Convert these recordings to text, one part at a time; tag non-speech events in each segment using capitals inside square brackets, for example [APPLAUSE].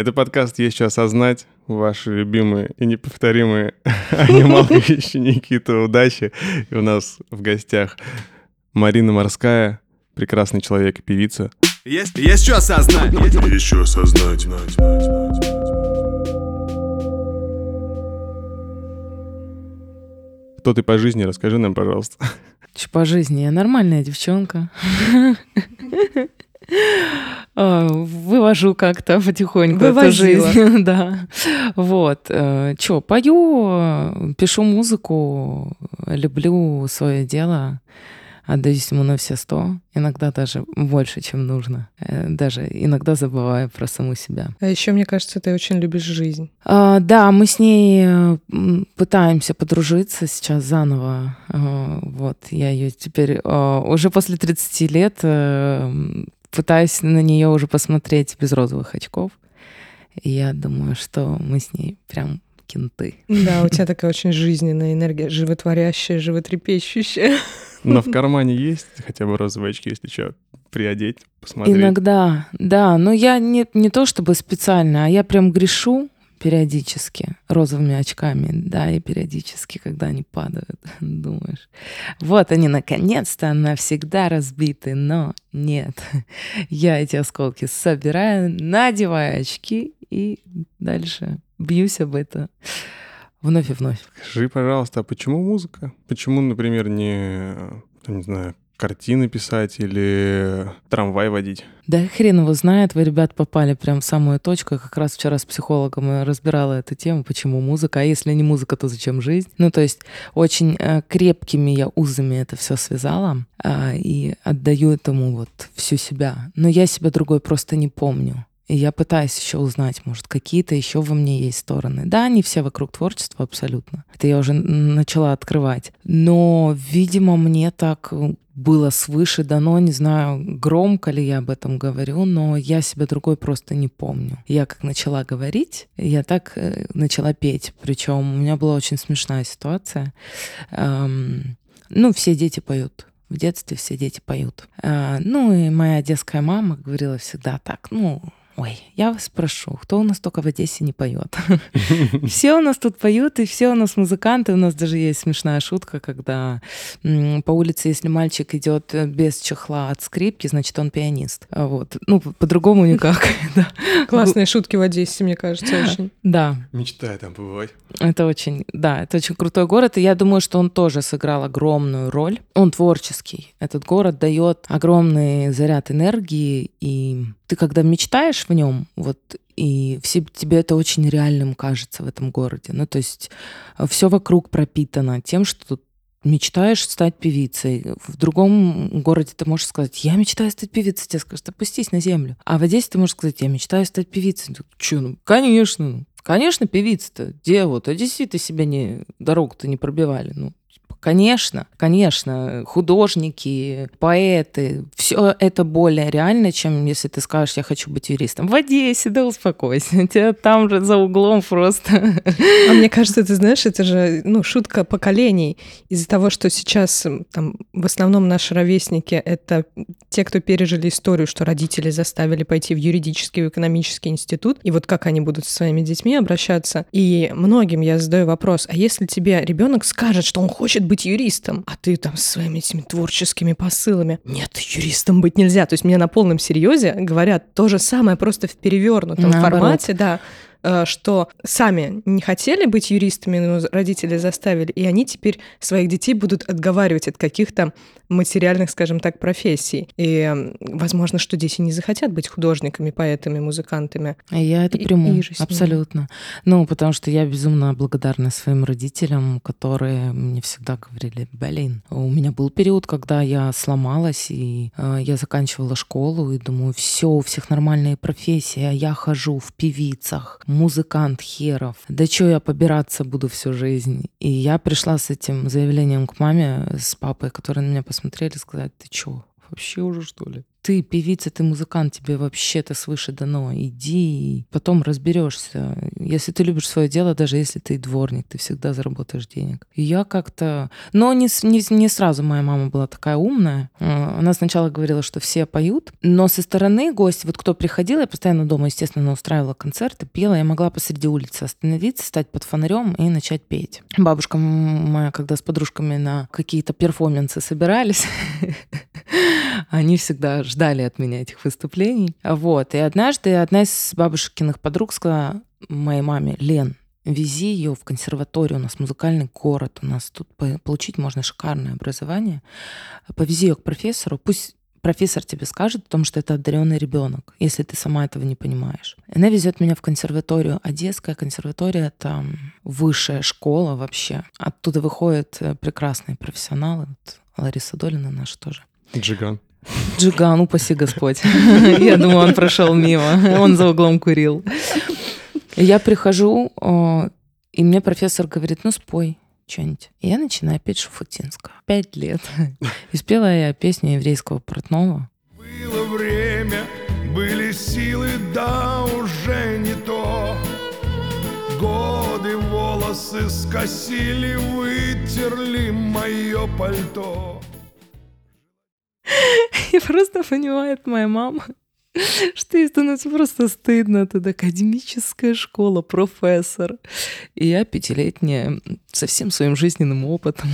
Это подкаст «Есть что осознать». Ваши любимые и неповторимые [LAUGHS] анималки Никита Удачи. И у нас в гостях Марина Морская, прекрасный человек и певица. Есть, есть что осознать. Есть что осознать. Кто ты по жизни? Расскажи нам, пожалуйста. Че по жизни? Я нормальная девчонка. [LAUGHS] А, вывожу как-то потихоньку Вывозила. эту жизнь. [LAUGHS] да. Вот. э, Чё, пою, пишу музыку, люблю свое дело, отдаюсь ему на все сто, иногда даже больше, чем нужно. Э, Даже иногда забываю про саму себя. А еще, мне кажется, ты очень любишь жизнь. А, да, мы с ней э, пытаемся подружиться сейчас заново. А, Вот, я ее теперь уже после 30 лет э, пытаюсь на нее уже посмотреть без розовых очков. И я думаю, что мы с ней прям кенты. Да, у тебя такая очень жизненная энергия, животворящая, животрепещущая. Но в кармане есть хотя бы розовые очки, если что, приодеть, посмотреть. Иногда, да. Но я не, не то чтобы специально, а я прям грешу периодически розовыми очками, да, и периодически, когда они падают, [LAUGHS] думаешь, вот они наконец-то навсегда разбиты, но нет, [LAUGHS] я эти осколки собираю, надеваю очки и дальше бьюсь об это вновь и вновь. Скажи, пожалуйста, а почему музыка? Почему, например, не, ну, не знаю, картины писать или трамвай водить? Да хрен его знает, вы, ребят, попали прям в самую точку. Я как раз вчера с психологом э, разбирала эту тему, почему музыка, а если не музыка, то зачем жизнь? Ну, то есть очень э, крепкими я узами это все связала а, и отдаю этому вот всю себя. Но я себя другой просто не помню. И я пытаюсь еще узнать, может, какие-то еще во мне есть стороны. Да, они все вокруг творчества абсолютно. Это я уже начала открывать. Но, видимо, мне так э, было свыше дано, не знаю, громко ли я об этом говорю, но я себя другой просто не помню. Я как начала говорить, я так э, начала петь. Причем у меня была очень смешная ситуация. Эм, ну, все дети поют. В детстве все дети поют. А, ну и моя одесская мама говорила всегда так, ну, Ой, я вас спрошу, кто у нас только в Одессе не поет? [LAUGHS] Все у нас тут поют, и все у нас музыканты. У нас даже есть смешная шутка, когда по улице, если мальчик идет э, без чехла от скрипки, значит, он пианист. А Вот. Ну, по- по-другому никак. [LAUGHS] Классные шутки в Одессе, мне кажется, очень. [LAUGHS] Да, Мечтаю там побывать. это очень, да, это очень крутой город, и я думаю, что он тоже сыграл огромную роль. Он творческий. Этот город дает огромный заряд энергии, и ты когда мечтаешь в нем, вот и все, тебе это очень реальным кажется в этом городе. Ну, то есть все вокруг пропитано тем, что тут мечтаешь стать певицей. В другом городе ты можешь сказать, я мечтаю стать певицей. Тебе скажут, опустись на землю. А в Одессе ты можешь сказать, я мечтаю стать певицей. Че, ну, конечно. ну, Конечно, певица-то. Где вот? Одесситы себя не... Дорогу-то не пробивали. Ну, Конечно, конечно, художники, поэты, все это более реально, чем если ты скажешь, я хочу быть юристом. В Одессе, да успокойся, [LAUGHS] тебя там же за углом просто. А мне кажется, ты знаешь, это же ну, шутка поколений. Из-за того, что сейчас там, в основном наши ровесники — это те, кто пережили историю, что родители заставили пойти в юридический, в экономический институт, и вот как они будут со своими детьми обращаться. И многим я задаю вопрос, а если тебе ребенок скажет, что он хочет быть юристом, а ты там со своими этими творческими посылами, нет, юристом быть нельзя. То есть мне на полном серьезе говорят то же самое, просто в перевернутом Наоборот. формате, да что сами не хотели быть юристами, но родители заставили, и они теперь своих детей будут отговаривать от каких-то материальных, скажем так, профессий. И, возможно, что дети не захотят быть художниками, поэтами, музыкантами. А Я это И- приму, и абсолютно. Ну, потому что я безумно благодарна своим родителям, которые мне всегда говорили, блин, у меня был период, когда я сломалась, и э, я заканчивала школу, и думаю, все, у всех нормальные профессии, а я хожу в певицах, музыкант херов. Да что я побираться буду всю жизнь? И я пришла с этим заявлением к маме, с папой, которые на меня посмотрели, сказать, ты чё, вообще уже что ли? Ты певица, ты музыкант, тебе вообще-то свыше дано. Иди, потом разберешься. Если ты любишь свое дело, даже если ты дворник, ты всегда заработаешь денег. И я как-то... Но не, не, не сразу моя мама была такая умная. А, она сначала говорила, что все поют, но со стороны гость, вот кто приходил, я постоянно дома, естественно, устраивала концерты, пела, я могла посреди улицы остановиться, стать под фонарем и начать петь. Бабушка моя, когда с подружками на какие-то перформансы собирались, [LAUGHS] [LAUGHS] они всегда ждали от меня этих выступлений. Вот. И однажды одна из бабушкиных подруг сказала моей маме, Лен, вези ее в консерваторию, у нас музыкальный город, у нас тут получить можно шикарное образование. Повези ее к профессору, пусть профессор тебе скажет о том, что это одаренный ребенок, если ты сама этого не понимаешь. Она везет меня в консерваторию. Одесская консерватория — это высшая школа вообще. Оттуда выходят э, прекрасные профессионалы. Вот Лариса Долина наша тоже. Джиган. Джиган, упаси Господь. [LAUGHS] Я думаю, он прошел мимо. Он за углом курил. Я прихожу, и мне профессор говорит, ну спой что-нибудь. И я начинаю петь Шуфутинского. Пять лет. И спела я песню еврейского портного. Было время, были силы, да уже не то. Годы волосы скосили, вытерли мое пальто. И просто понимает моя мама, что ей становится просто стыдно. Это академическая школа, профессор. И я пятилетняя, со всем своим жизненным опытом,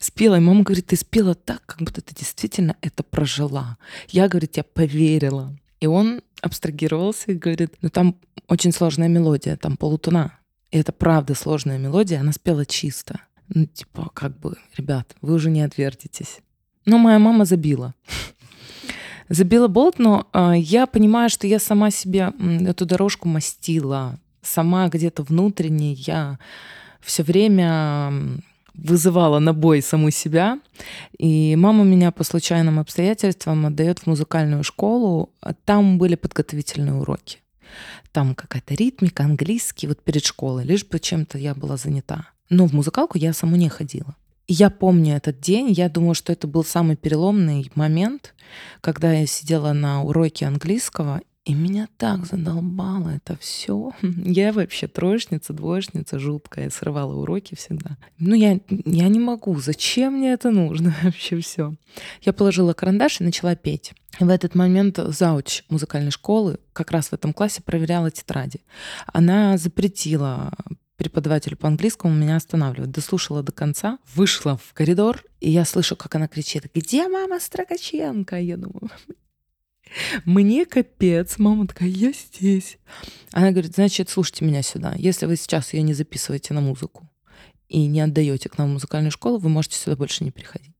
спела. И мама говорит, ты спела так, как будто ты действительно это прожила. Я, говорит, я поверила. И он абстрагировался и говорит, ну там очень сложная мелодия, там полутона. И это правда сложная мелодия, она спела чисто. Ну, типа, как бы, ребят, вы уже не отвертитесь. Но моя мама забила. Забила болт, но э, я понимаю, что я сама себе эту дорожку мастила. Сама где-то внутренне я все время вызывала на бой саму себя. И мама меня по случайным обстоятельствам отдает в музыкальную школу. Там были подготовительные уроки. Там какая-то ритмика, английский, вот перед школой, лишь бы чем-то я была занята. Но в музыкалку я саму не ходила я помню этот день, я думаю, что это был самый переломный момент, когда я сидела на уроке английского, и меня так задолбало это все. [LAUGHS] Я вообще троечница, двоечница жуткая, срывала уроки всегда. Ну, я, я не могу, зачем мне это нужно [LAUGHS] вообще все? Я положила карандаш и начала петь. В этот момент зауч музыкальной школы как раз в этом классе проверяла тетради. Она запретила преподавателю по английскому меня останавливает. Дослушала до конца, вышла в коридор, и я слышу, как она кричит, где мама Строгаченко? Я думаю, мне капец. Мама такая, я здесь. Она говорит, значит, слушайте меня сюда. Если вы сейчас ее не записываете на музыку и не отдаете к нам в музыкальную школу, вы можете сюда больше не приходить.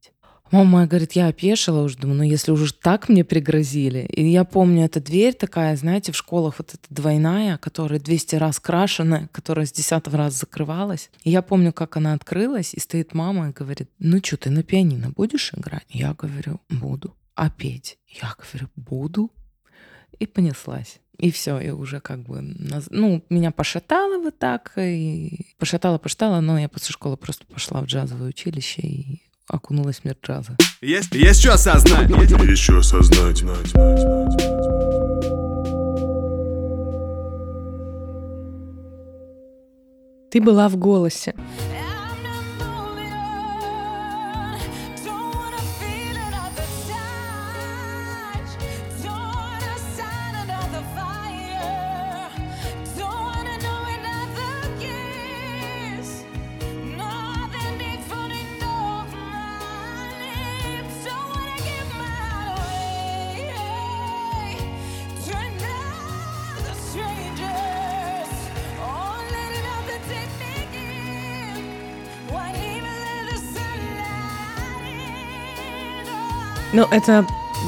Мама говорит, я опешила уже, думаю, ну если уже так мне пригрозили. И я помню, эта дверь такая, знаете, в школах вот эта двойная, которая 200 раз крашена, которая с 10 раз закрывалась. И я помню, как она открылась, и стоит мама и говорит, ну что, ты на пианино будешь играть? Я говорю, буду. А петь? Я говорю, буду. И понеслась. И все, и уже как бы, ну, меня пошатало вот так, и пошатало, пошатало, но я после школы просто пошла в джазовое училище и окунулась в мир джаза. Есть, есть что осознать. Есть что осознать. Ты была в голосе. Ну, это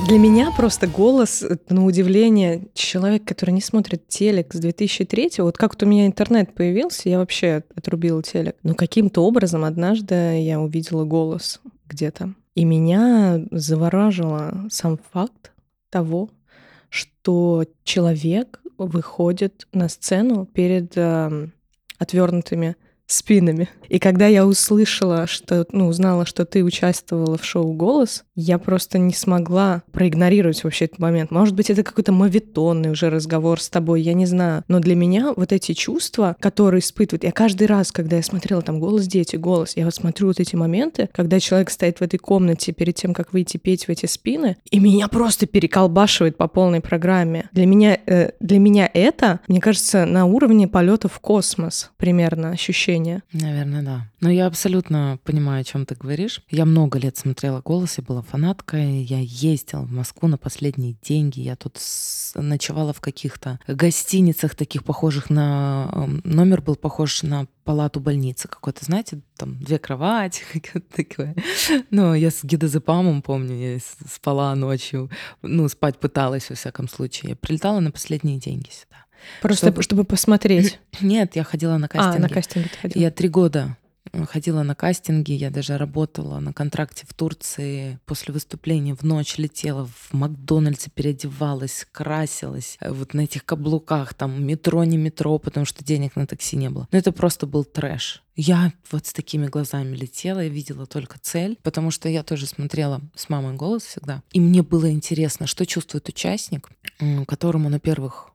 для меня просто голос, на удивление, человек, который не смотрит телек с 2003 вот как вот у меня интернет появился, я вообще отрубила телек. Но каким-то образом однажды я увидела голос где-то. И меня завораживал сам факт того, что человек выходит на сцену перед э, отвернутыми спинами. И когда я услышала, что, ну, узнала, что ты участвовала в шоу «Голос», я просто не смогла проигнорировать вообще этот момент. Может быть, это какой-то мавитонный уже разговор с тобой, я не знаю. Но для меня вот эти чувства, которые испытывают... Я каждый раз, когда я смотрела там «Голос дети», «Голос», я вот смотрю вот эти моменты, когда человек стоит в этой комнате перед тем, как выйти петь в эти спины, и меня просто переколбашивает по полной программе. Для меня, э, для меня это, мне кажется, на уровне полета в космос примерно ощущение. Наверное, да. Но я абсолютно понимаю, о чем ты говоришь. Я много лет смотрела «Голос», я была фанаткой, я ездила в Москву на последние деньги, я тут ночевала в каких-то гостиницах таких похожих на... Эм, номер был похож на палату больницы какой-то, знаете, там две кровати, [LAUGHS] такое. Но я с гидозепамом, помню, я спала ночью, ну, спать пыталась, во всяком случае. Я прилетала на последние деньги сюда. Просто чтобы, чтобы посмотреть? [CLEARS THROAT] Нет, я ходила на кастинги. А, на кастинги ты ходила. Я три года ходила на кастинги, я даже работала на контракте в Турции. После выступления в ночь летела в Макдональдсе, переодевалась, красилась. Э, вот на этих каблуках, там метро, не метро, потому что денег на такси не было. Но это просто был трэш. Я вот с такими глазами летела и видела только цель, потому что я тоже смотрела с мамой голос всегда. И мне было интересно, что чувствует участник, которому на первых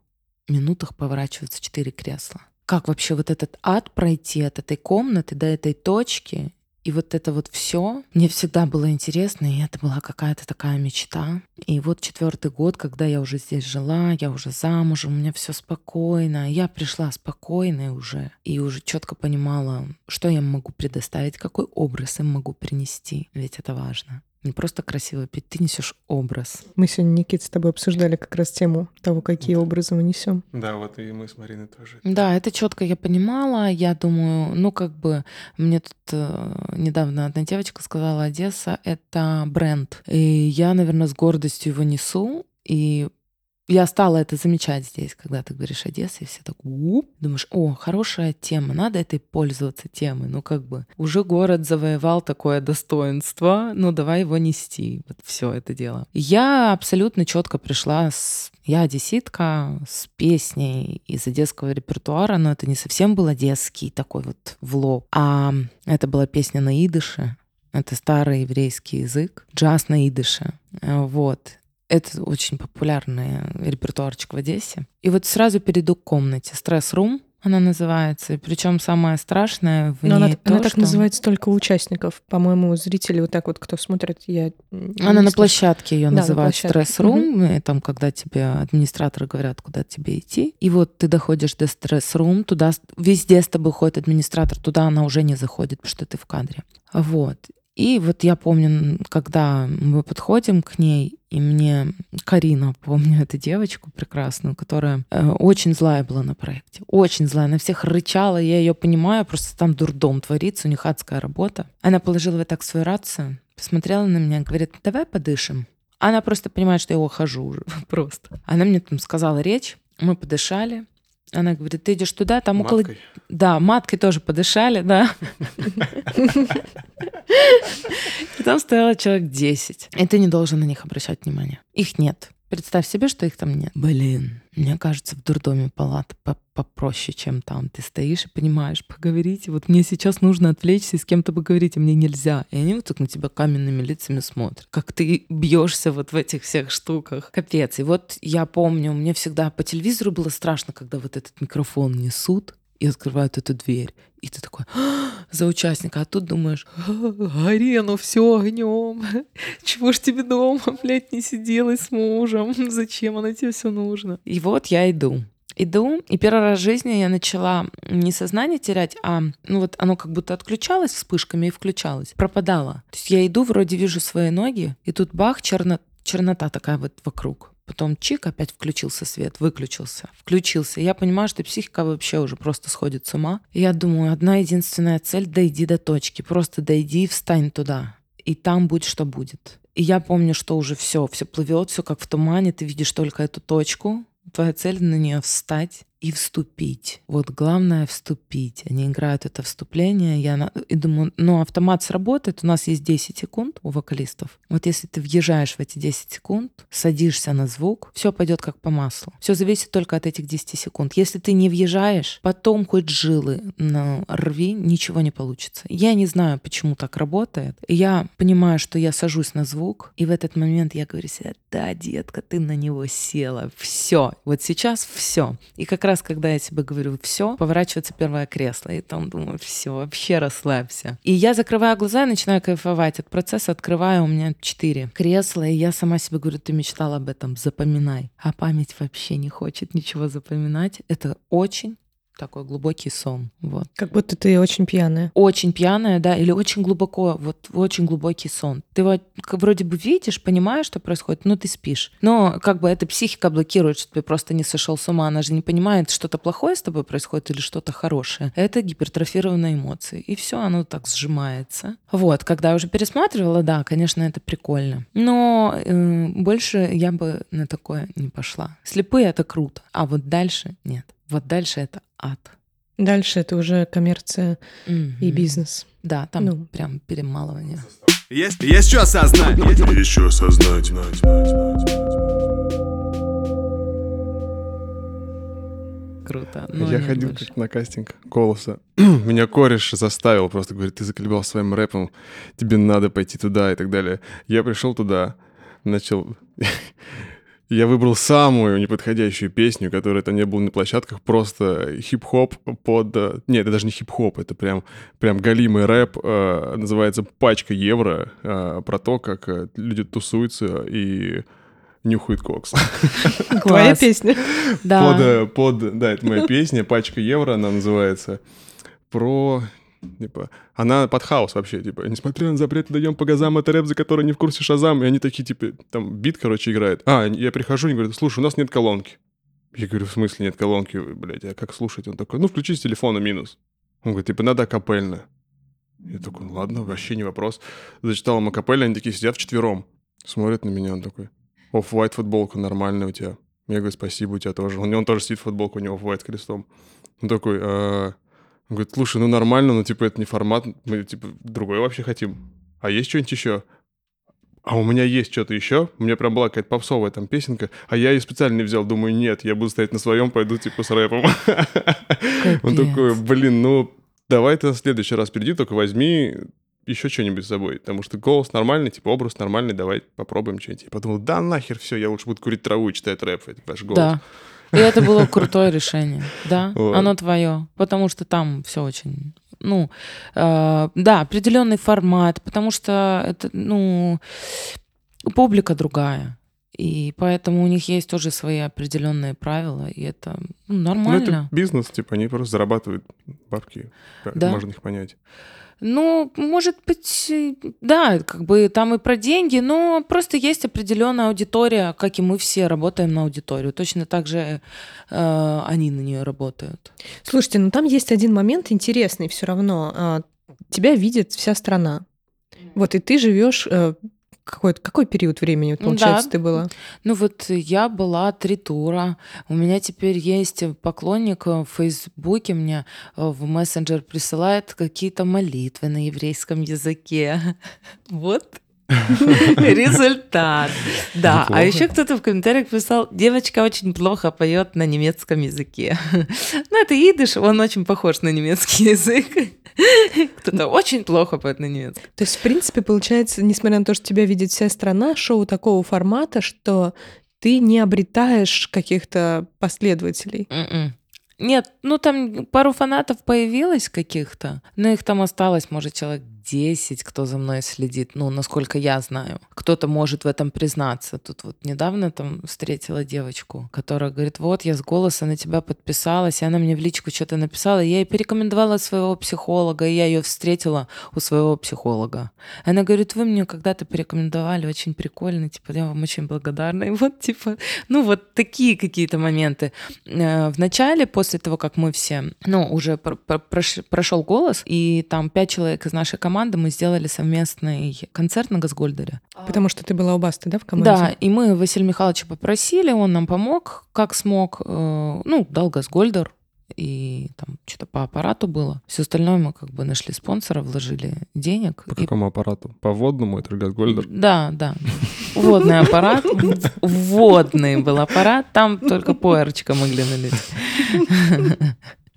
минутах поворачиваются четыре кресла как вообще вот этот ад пройти от этой комнаты до этой точки, и вот это вот все мне всегда было интересно, и это была какая-то такая мечта. И вот четвертый год, когда я уже здесь жила, я уже замужем, у меня все спокойно. Я пришла спокойной уже и уже четко понимала, что я могу предоставить, какой образ им могу принести. Ведь это важно не просто красиво петь, ты несешь образ. Мы сегодня, Никита, с тобой обсуждали как раз тему того, какие да. образы мы несем. Да, вот и мы с Мариной тоже. Да, это четко я понимала. Я думаю, ну как бы мне тут э, недавно одна девочка сказала, Одесса — это бренд. И я, наверное, с гордостью его несу. И я стала это замечать здесь, когда ты говоришь Одесса, и все так уп, думаешь, о, хорошая тема, надо этой пользоваться темой. Ну, как бы уже город завоевал такое достоинство, ну, давай его нести, вот все это дело. Я абсолютно четко пришла с я одесситка с песней из одесского репертуара, но это не совсем был одесский такой вот влог, а это была песня на идыше, это старый еврейский язык, джаз на идыше. Вот. Это очень популярный репертуарчик в Одессе. И вот сразу перейду к комнате. Стресс-рум она называется. Причем самое страшное в Но ней она, то, она так что... называется только у участников. По-моему, зрители вот так вот, кто смотрит, я... Она на площадке ее да, называют стресс-рум. Угу. Там, когда тебе администраторы говорят, куда тебе идти. И вот ты доходишь до стресс-рум, туда везде с тобой ходит администратор, туда она уже не заходит, потому что ты в кадре. Вот. И вот я помню, когда мы подходим к ней, и мне Карина, помню эту девочку прекрасную, которая э, очень злая была на проекте. Очень злая. Она всех рычала, я ее понимаю, просто там дурдом творится, у них адская работа. Она положила вот так свою рацию, посмотрела на меня, говорит, давай подышим. Она просто понимает, что я ухожу уже [LAUGHS] просто. Она мне там сказала речь, мы подышали, она говорит, ты идешь туда, там маткой. около... Да, маткой тоже подышали, да. [LAUGHS] И там стояло человек 10. И ты не должен на них обращать внимание. Их нет. Представь себе, что их там нет. Блин, мне кажется, в дурдоме палата попроще, чем там. Ты стоишь и понимаешь, поговорите. Вот мне сейчас нужно отвлечься и с кем-то поговорить, а мне нельзя. И они вот так на тебя каменными лицами смотрят. Как ты бьешься вот в этих всех штуках. Капец. И вот я помню, мне всегда по телевизору было страшно, когда вот этот микрофон несут и открывают эту дверь. И ты такой «А, за участника, а тут думаешь, арену все огнем. [LAUGHS] Чего ж тебе дома, [LAUGHS] блядь, не сидела с мужем? [LAUGHS] Зачем оно тебе все нужно? И вот я иду. Иду, и первый раз в жизни я начала не сознание терять, а ну вот оно как будто отключалось вспышками и включалось, пропадало. То есть я иду, вроде вижу свои ноги, и тут бах, черно, чернота такая вот вокруг. Потом чик, опять включился свет, выключился, включился. я понимаю, что психика вообще уже просто сходит с ума. Я думаю, одна единственная цель — дойди до точки. Просто дойди и встань туда. И там будь, что будет. И я помню, что уже все, все плывет, все как в тумане, ты видишь только эту точку. Твоя цель на нее встать и вступить. Вот главное вступить. Они играют это вступление. Я и думаю, ну, автомат сработает. У нас есть 10 секунд у вокалистов. Вот если ты въезжаешь в эти 10 секунд, садишься на звук, все пойдет как по маслу. Все зависит только от этих 10 секунд. Если ты не въезжаешь, потом хоть жилы на рви, ничего не получится. Я не знаю, почему так работает. Я понимаю, что я сажусь на звук, и в этот момент я говорю себе, да, детка, ты на него села. Все. Вот сейчас все. И как раз, когда я тебе говорю все, поворачивается первое кресло, и там думаю, все, вообще расслабься. И я закрываю глаза и начинаю кайфовать от процесса, открываю, у меня четыре кресла, и я сама себе говорю, ты мечтала об этом, запоминай. А память вообще не хочет ничего запоминать. Это очень такой глубокий сон. Вот. Как будто ты очень пьяная. Очень пьяная, да, или очень глубоко, вот очень глубокий сон. Ты вот вроде бы видишь, понимаешь, что происходит, но ты спишь. Но как бы эта психика блокирует, что ты просто не сошел с ума. Она же не понимает, что-то плохое с тобой происходит или что-то хорошее. Это гипертрофированные эмоции. И все, оно так сжимается. Вот, когда я уже пересматривала, да, конечно, это прикольно. Но э, больше я бы на такое не пошла. Слепые это круто, а вот дальше нет. Вот дальше это ад. Дальше это уже коммерция Мгм. и бизнес. Да, там Ну. прям перемалывание. Есть, есть что осознать. Еще осознать. Круто. но Я ходил больше. как на кастинг голоса. [CLEARS THROAT] Меня кореш заставил, просто говорит, ты заколебал своим рэпом, тебе надо пойти туда и так далее. Я пришел туда, начал... [LAUGHS] Я выбрал самую неподходящую песню, которая там не было на площадках, просто хип-хоп под... э, Нет, это даже не хип-хоп, это прям, прям галимый рэп, э, называется «Пачка евро», э, про то, как люди тусуются и нюхают кокс. [LAUGHS] Твоя песня. Да. Под, под, да, это моя песня, пачка евро, она называется. Про, типа, она под хаос вообще, типа, несмотря на запрет, даем по газам, это рэп, за который не в курсе Шазам, и они такие, типа, там, бит, короче, играет. А, я прихожу, они говорят, слушай, у нас нет колонки. Я говорю, в смысле нет колонки, блядь, а как слушать? Он такой, ну, включи с телефона минус. Он говорит, типа, надо акапельно. Я такой, ну, ладно, вообще не вопрос. Зачитал ему акапельно, они такие сидят вчетвером, смотрят на меня, он такой, оф-вайт футболка нормальная у тебя. Я говорю, спасибо, у тебя тоже. Он, он тоже сидит в футболке, у него оф-вайт крестом. Он такой, «А...» он говорит, слушай, ну нормально, но типа это не формат, мы типа другой вообще хотим. А есть что-нибудь еще? А у меня есть что-то еще. У меня прям была какая-то попсовая там песенка, а я ее специально не взял. Думаю, нет, я буду стоять на своем, пойду типа с рэпом. [LAUGHS] Он такой, блин, ну давай ты в следующий раз приди, только возьми еще что-нибудь с собой, потому что голос нормальный, типа образ нормальный, давай попробуем что-нибудь. Я подумал, да нахер все, я лучше буду курить траву и читать рэп, это ваш голос. Да. И это было крутое решение. Да, [LAUGHS] Вот. оно твое. Потому что там все очень. Ну, э, да, определенный формат, потому что это, ну, публика другая. И поэтому у них есть тоже свои определенные правила, и это ну, Ну, нормально. это бизнес, типа, они просто зарабатывают бабки, Да. можно их понять. Ну, может быть, э, да, как бы там и про деньги, но просто есть определенная аудитория, как и мы все работаем на аудиторию. Точно так же э, они на нее работают. Слушайте, ну там есть один момент интересный все равно. А, Тебя видит вся страна. Вот и ты живешь какой, какой период времени, вот, Да. получается, ты была? Ну вот я была три тура. У меня теперь есть поклонник в Фейсбуке, мне э, в мессенджер присылает какие-то молитвы на еврейском языке. [LAUGHS] Вот [LAUGHS] результат. Да, а еще кто-то в комментариях писал, девочка очень плохо поет на немецком языке. [LAUGHS] Ну, это идыш, он очень похож на немецкий язык. [LAUGHS] Кто-то очень плохо поет на немецком. То есть, в принципе, получается, несмотря на то, что тебя видит вся страна, шоу такого формата, что ты не обретаешь каких-то последователей. Мгм. Нет, ну там пару фанатов появилось каких-то, но их там осталось, может, человек 10, кто за мной следит, ну, насколько я знаю. Кто-то может в этом признаться. Тут вот недавно там встретила девочку, которая говорит, вот, я с голоса на тебя подписалась, и она мне в личку что-то написала, я ей порекомендовала своего психолога, и я ее встретила у своего психолога. Она говорит, вы мне когда-то порекомендовали, очень прикольно, типа, я вам очень благодарна. И вот, типа, ну, вот такие какие-то моменты. Э, В начале, после того, как мы все, ну, уже прошел голос, и там пять человек из нашей команды команды, мы сделали совместный концерт на Газгольдере. Потому что ты была у Басты, да, в команде? Да, и мы Василия Михайловича попросили, он нам помог, как смог. э, Ну, дал Газгольдер, и там что-то по аппарату было. Все остальное мы как бы нашли спонсора, вложили денег. По и какому аппарату? По водному, это Газгольдер? Да, да. Водный аппарат. Водный был аппарат. Там только поэрочка могли налить.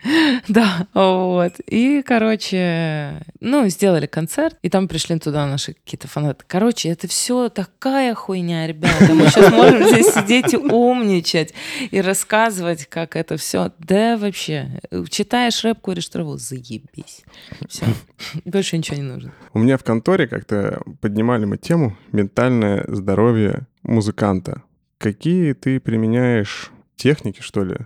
[LAUGHS] Да, вот. И, короче, ну, сделали концерт, и там пришли туда наши какие-то фанаты. Короче, это все такая хуйня, ребята. Мы сейчас [LAUGHS] можем здесь сидеть и умничать, и рассказывать, как это все. Да, вообще, читаешь рэп, куришь траву, заебись. Все, [LAUGHS] больше ничего не нужно. У меня в конторе как-то поднимали мы тему ментальное здоровье музыканта. Какие ты применяешь техники, что ли,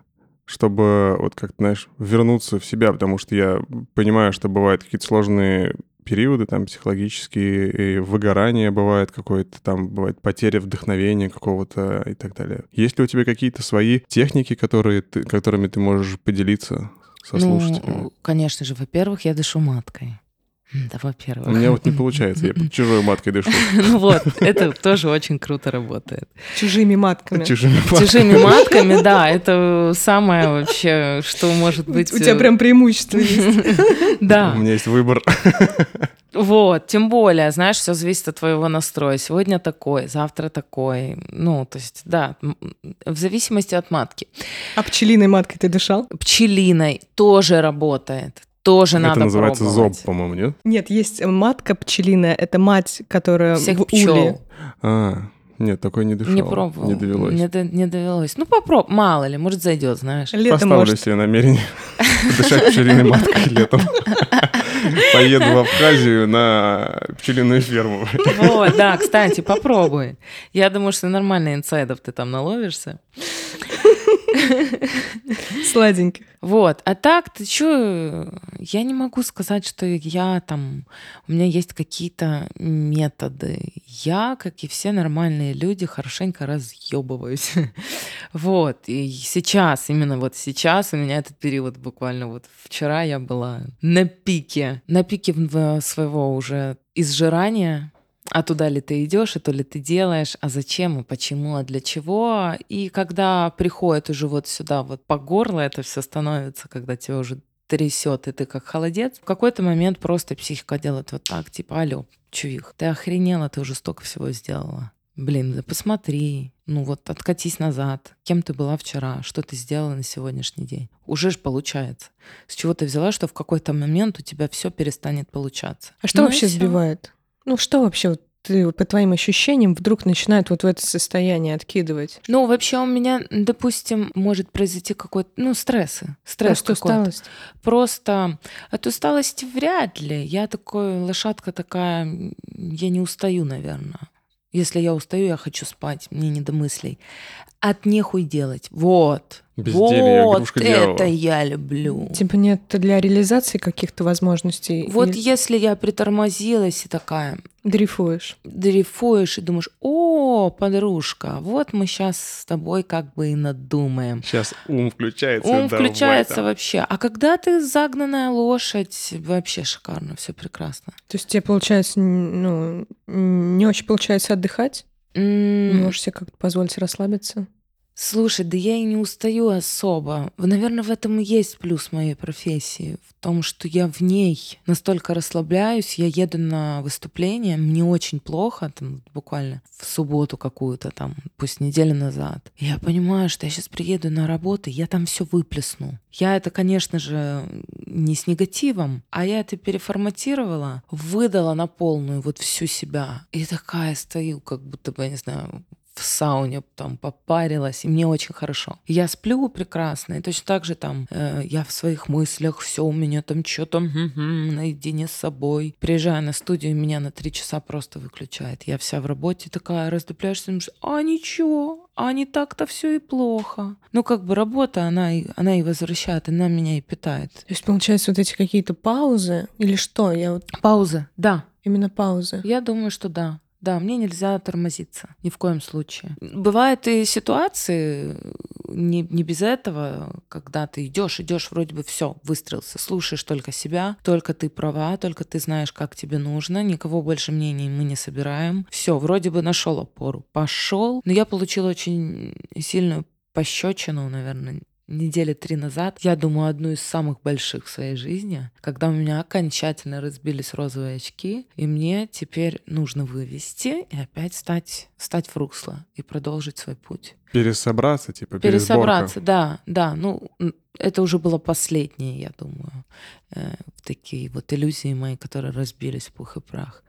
чтобы вот как знаешь, вернуться в себя, потому что я понимаю, что бывают какие-то сложные периоды там психологические, и выгорание бывает какое-то, там бывает потеря вдохновения какого-то и так далее. Есть ли у тебя какие-то свои техники, которые ты, которыми ты можешь поделиться со слушателями? Ну, конечно же, во-первых, я дышу маткой. [LAUGHS] Да, во-первых. У меня вот не получается, я под чужой маткой дышу. [LAUGHS] Ну вот, это тоже очень круто работает. Чужими матками. Чужими матками. Чужими [LAUGHS] матками, да, это самое вообще, что может быть... У тебя э, прям преимущество есть. У Да, меня есть выбор. вот, тем более, знаешь, все зависит от твоего настроя. Сегодня такой, завтра такой. Ну, то есть, да, в зависимости от матки. А пчелиной маткой ты дышал? Пчелиной тоже работает. Тоже надо Это называется пробовать. зоб, по-моему, нет? Нет, есть матка пчелиная, это мать, которая Всех в пчел. уле. А, нет, такой не дышал. Не пробовал. Не довелось. Не, до- не довелось. Ну, попробуй. Мало ли, может, зайдет, знаешь. Летом, Поставлю может. себе намерение [LAUGHS] дышать пчелиной маткой летом. [LAUGHS] Поеду в Абхазию на пчелиную ферму. Вот, да, кстати, попробуй. Я думаю, что нормально инсайдов ты там наловишься. [LAUGHS] Сладеньких. Вот, а так, ты чё, я не могу сказать, что я там, у меня есть какие-то методы. Я, как и все нормальные люди, хорошенько разъебываюсь. [LAUGHS] Вот, и сейчас, именно вот сейчас у меня этот период буквально вот вчера я была на пике, на пике своего уже изжирания, а туда ли ты идешь, и то ли ты делаешь, а зачем, и почему, а для чего. И когда приходит уже вот сюда, вот по горло это все становится, когда тебя уже трясет, и ты как холодец, в какой-то момент просто психика делает вот так, типа, алло, чувих, ты охренела, ты уже столько всего сделала. Блин, да посмотри, ну вот откатись назад. Кем ты была вчера? Что ты сделала на сегодняшний день? Уже ж получается. С чего ты взяла, что в какой-то момент у тебя все перестанет получаться? А что Ну вообще сбивает? Ну что вообще вот ты по твоим ощущениям вдруг начинает вот в это состояние откидывать? Ну, вообще у меня, допустим, может произойти какой-то, ну, стрессы. Стресс Просто усталость. Просто от усталости вряд ли. Я такой, лошадка такая, я не устаю, наверное. Если я устаю, я хочу спать, мне не до мыслей. От нехуй делать. Вот. Безделье, вот дьявола. это я люблю. Типа нет для реализации каких-то возможностей. Вот или если я притормозилась и такая, дрейфуешь. дрейфуешь и думаешь, о, подружка, вот мы сейчас с тобой как бы и надумаем. Сейчас ум включается. Ум давай включается там. вообще. А когда ты загнанная лошадь, вообще шикарно, все прекрасно. То есть тебе получается, ну, не очень получается отдыхать? М, можешь себе как-то позволить расслабиться? Слушай, да я и не устаю особо. Наверное, в этом и есть плюс моей профессии. В том, что я в ней настолько расслабляюсь. Я еду на выступление, мне очень плохо, там, буквально в субботу какую-то там, пусть неделю назад. Я понимаю, что я сейчас приеду на работу, я там все выплесну. Я это, конечно же, не с негативом, а я это переформатировала, выдала на полную вот всю себя. И такая стою, как будто бы, я не знаю, в сауне там попарилась, и мне очень хорошо. Я сплю прекрасно, и точно так же там э, я в своих мыслях, все у меня там что-то наедине с собой. Приезжаю на студию, меня на три часа просто выключает. Я вся в работе такая, раздупляешься, думаешь, а ничего, а не так-то все и плохо. Ну, как бы работа, она она и возвращает, она меня и питает. То есть, получается, вот эти какие-то паузы или что? Я вот Пауза, да. именно паузы. Я думаю, что да. Да, мне нельзя тормозиться ни в коем случае. Бывают и ситуации не, не без этого, когда ты идешь, идешь, вроде бы все, выстрелился, слушаешь только себя, только ты права, только ты знаешь, как тебе нужно, никого больше мнений мы не собираем. Все, вроде бы нашел опору, пошел, но я получила очень сильную пощечину, наверное, недели три назад, я думаю, одну из самых больших в своей жизни, когда у меня окончательно разбились розовые очки, и мне теперь нужно вывести и опять стать, стать в русло и продолжить свой путь. Пересобраться, типа Пересобраться, да, да. Ну, это уже было последнее, я думаю, э, такие вот иллюзии мои, которые разбились в пух и прах.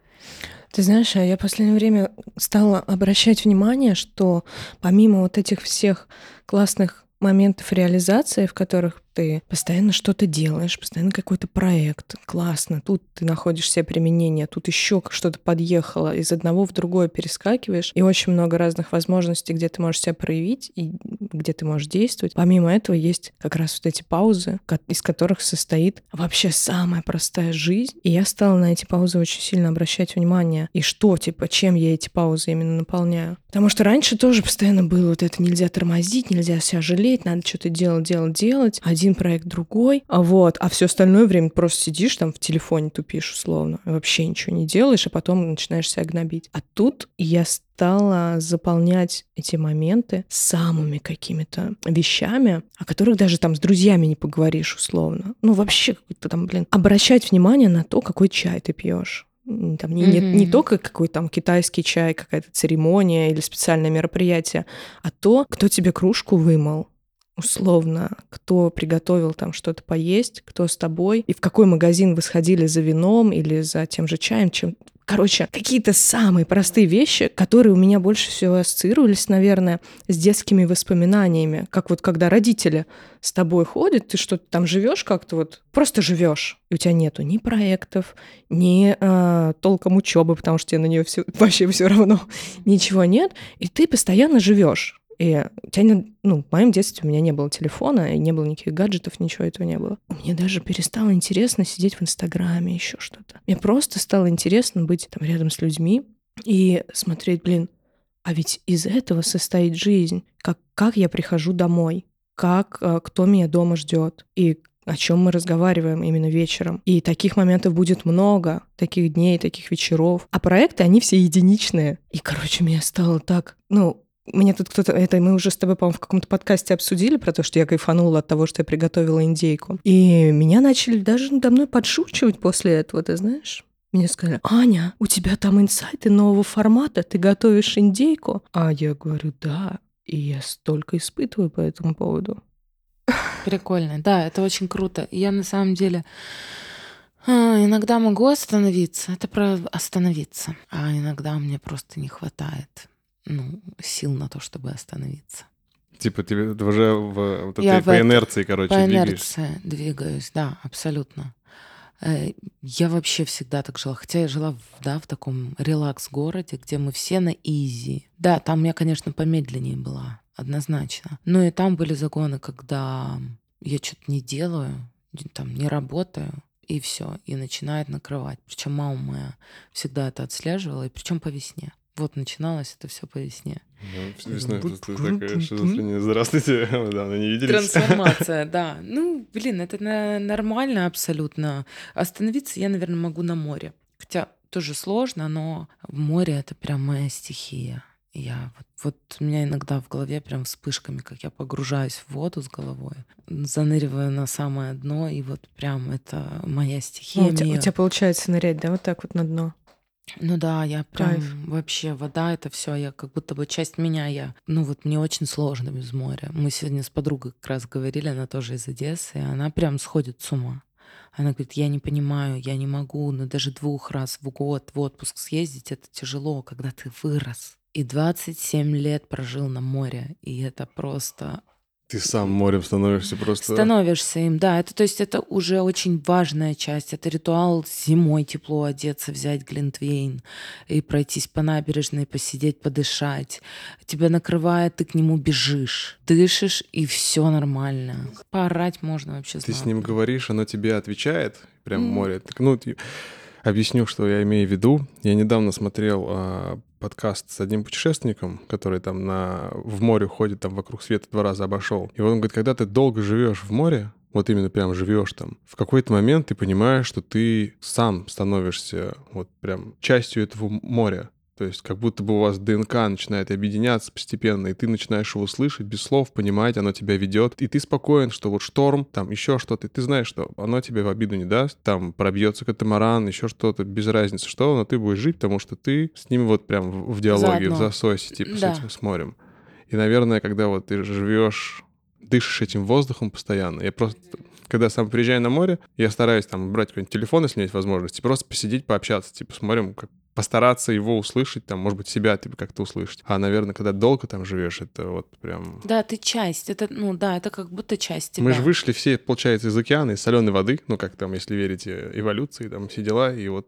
Ты знаешь, а я в последнее время стала обращать внимание, что помимо вот этих всех классных моментов реализации, в которых ты постоянно что-то делаешь, постоянно какой-то проект. Классно. Тут ты находишь себе применение, тут еще что-то подъехало, из одного в другое перескакиваешь. И очень много разных возможностей, где ты можешь себя проявить и где ты можешь действовать. Помимо этого есть как раз вот эти паузы, из которых состоит вообще самая простая жизнь. И я стала на эти паузы очень сильно обращать внимание. И что, типа, чем я эти паузы именно наполняю. Потому что раньше тоже постоянно было вот это нельзя тормозить, нельзя себя жалеть, надо что-то делать, делать, делать. Один один проект другой, а вот, а все остальное время просто сидишь там в телефоне тупишь условно, вообще ничего не делаешь, а потом начинаешь себя гнобить. А тут я стала заполнять эти моменты самыми какими-то вещами, о которых даже там с друзьями не поговоришь условно. Ну, вообще какой-то там, блин, обращать внимание на то, какой чай ты пьешь там, не, mm-hmm. не, не только какой там китайский чай, какая-то церемония или специальное мероприятие, а то, кто тебе кружку вымыл, условно, кто приготовил там что-то поесть, кто с тобой, и в какой магазин вы сходили за вином или за тем же чаем, чем Короче, какие-то самые простые вещи, которые у меня больше всего ассоциировались, наверное, с детскими воспоминаниями. Как вот когда родители с тобой ходят, ты что-то там живешь как-то вот, просто живешь, и у тебя нету ни проектов, ни э, толком учебы, потому что тебе на нее все, [LAUGHS] вообще все равно [LAUGHS] ничего нет, и ты постоянно живешь. И у тебя ну, в моем детстве у меня не было телефона, и не было никаких гаджетов, ничего этого не было. Мне даже перестало интересно сидеть в Инстаграме, еще что-то. Мне просто стало интересно быть там рядом с людьми и смотреть, блин, а ведь из этого состоит жизнь. Как, как я прихожу домой, как э, кто меня дома ждет, и о чем мы разговариваем именно вечером. И таких моментов будет много, таких дней, таких вечеров. А проекты, они все единичные. И, короче, мне стало так, ну, мне тут кто-то, это мы уже с тобой, по-моему, в каком-то подкасте обсудили про то, что я кайфанула от того, что я приготовила индейку. И меня начали даже надо мной подшучивать после этого, ты знаешь? Мне сказали, Аня, у тебя там инсайты нового формата, ты готовишь индейку? А я говорю, да, и я столько испытываю по этому поводу. Прикольно, да, это очень круто. Я на самом деле а, иногда могу остановиться, это про остановиться, а иногда мне просто не хватает ну, сил на то, чтобы остановиться. Типа ты уже в, вот этой, по инерции, короче, по инерции двигаюсь, да, абсолютно. Э, я вообще всегда так жила. Хотя я жила да, в таком релакс-городе, где мы все на изи. Да, там я, конечно, помедленнее была, однозначно. Но и там были загоны, когда я что-то не делаю, там не работаю, и все, и начинает накрывать. Причем мама моя всегда это отслеживала, и причем по весне. Вот начиналось это все по весне. Ну, весной такая шизофрения. Здравствуйте, [LAUGHS] давно не виделись. Трансформация, [LAUGHS] да. Ну, блин, это нормально абсолютно. Остановиться я, наверное, могу на море. Хотя тоже сложно, но море — это прям моя стихия. Я вот, вот у меня иногда в голове прям вспышками, как я погружаюсь в воду с головой, заныриваю на самое дно, и вот прям это моя стихия. Ну, у, тебя, у тебя получается нырять, да, вот так вот на дно? Ну да, я прям Кайф. вообще вода это все, я как будто бы часть меня, я, ну вот мне очень сложно без моря. Мы сегодня с подругой как раз говорили, она тоже из Одессы, и она прям сходит с ума. Она говорит, я не понимаю, я не могу, но даже двух раз в год в отпуск съездить, это тяжело, когда ты вырос. И 27 лет прожил на море, и это просто ты сам морем становишься просто. Становишься им, да. Это, то есть это уже очень важная часть. Это ритуал зимой тепло одеться, взять глинтвейн и пройтись по набережной, посидеть, подышать. Тебя накрывает, ты к нему бежишь, дышишь, и все нормально. Поорать можно вообще. Ты знатно. с ним говоришь, оно тебе отвечает, прям mm. море. Так, ну, Объясню, что я имею в виду. Я недавно смотрел а, подкаст с одним путешественником, который там на, в море ходит, там вокруг света два раза обошел. И он говорит, когда ты долго живешь в море, вот именно прям живешь там, в какой-то момент ты понимаешь, что ты сам становишься вот прям частью этого моря. То есть как будто бы у вас ДНК начинает объединяться постепенно, и ты начинаешь его слышать без слов, понимать, оно тебя ведет, и ты спокоен, что вот шторм, там еще что-то, и ты знаешь, что оно тебе в обиду не даст, там пробьется катамаран, еще что-то, без разницы что, но ты будешь жить, потому что ты с ним вот прям в, диалоге, Заодно. в засосе, типа Да. с этим, с морем. И, наверное, когда вот ты живешь, дышишь этим воздухом постоянно, я просто когда сам приезжаю на море, я стараюсь там брать какой-нибудь телефон, если есть возможность, и просто посидеть, пообщаться, типа с морем, как постараться его услышать, там, может быть, себя типа как-то услышать. А, наверное, когда долго там живешь, это вот прям... Да, ты часть. Это, ну да, это как будто часть тебя. Мы же вышли все, получается, из океана, из соленой воды, ну, как там, если верите эволюции, там все дела, и вот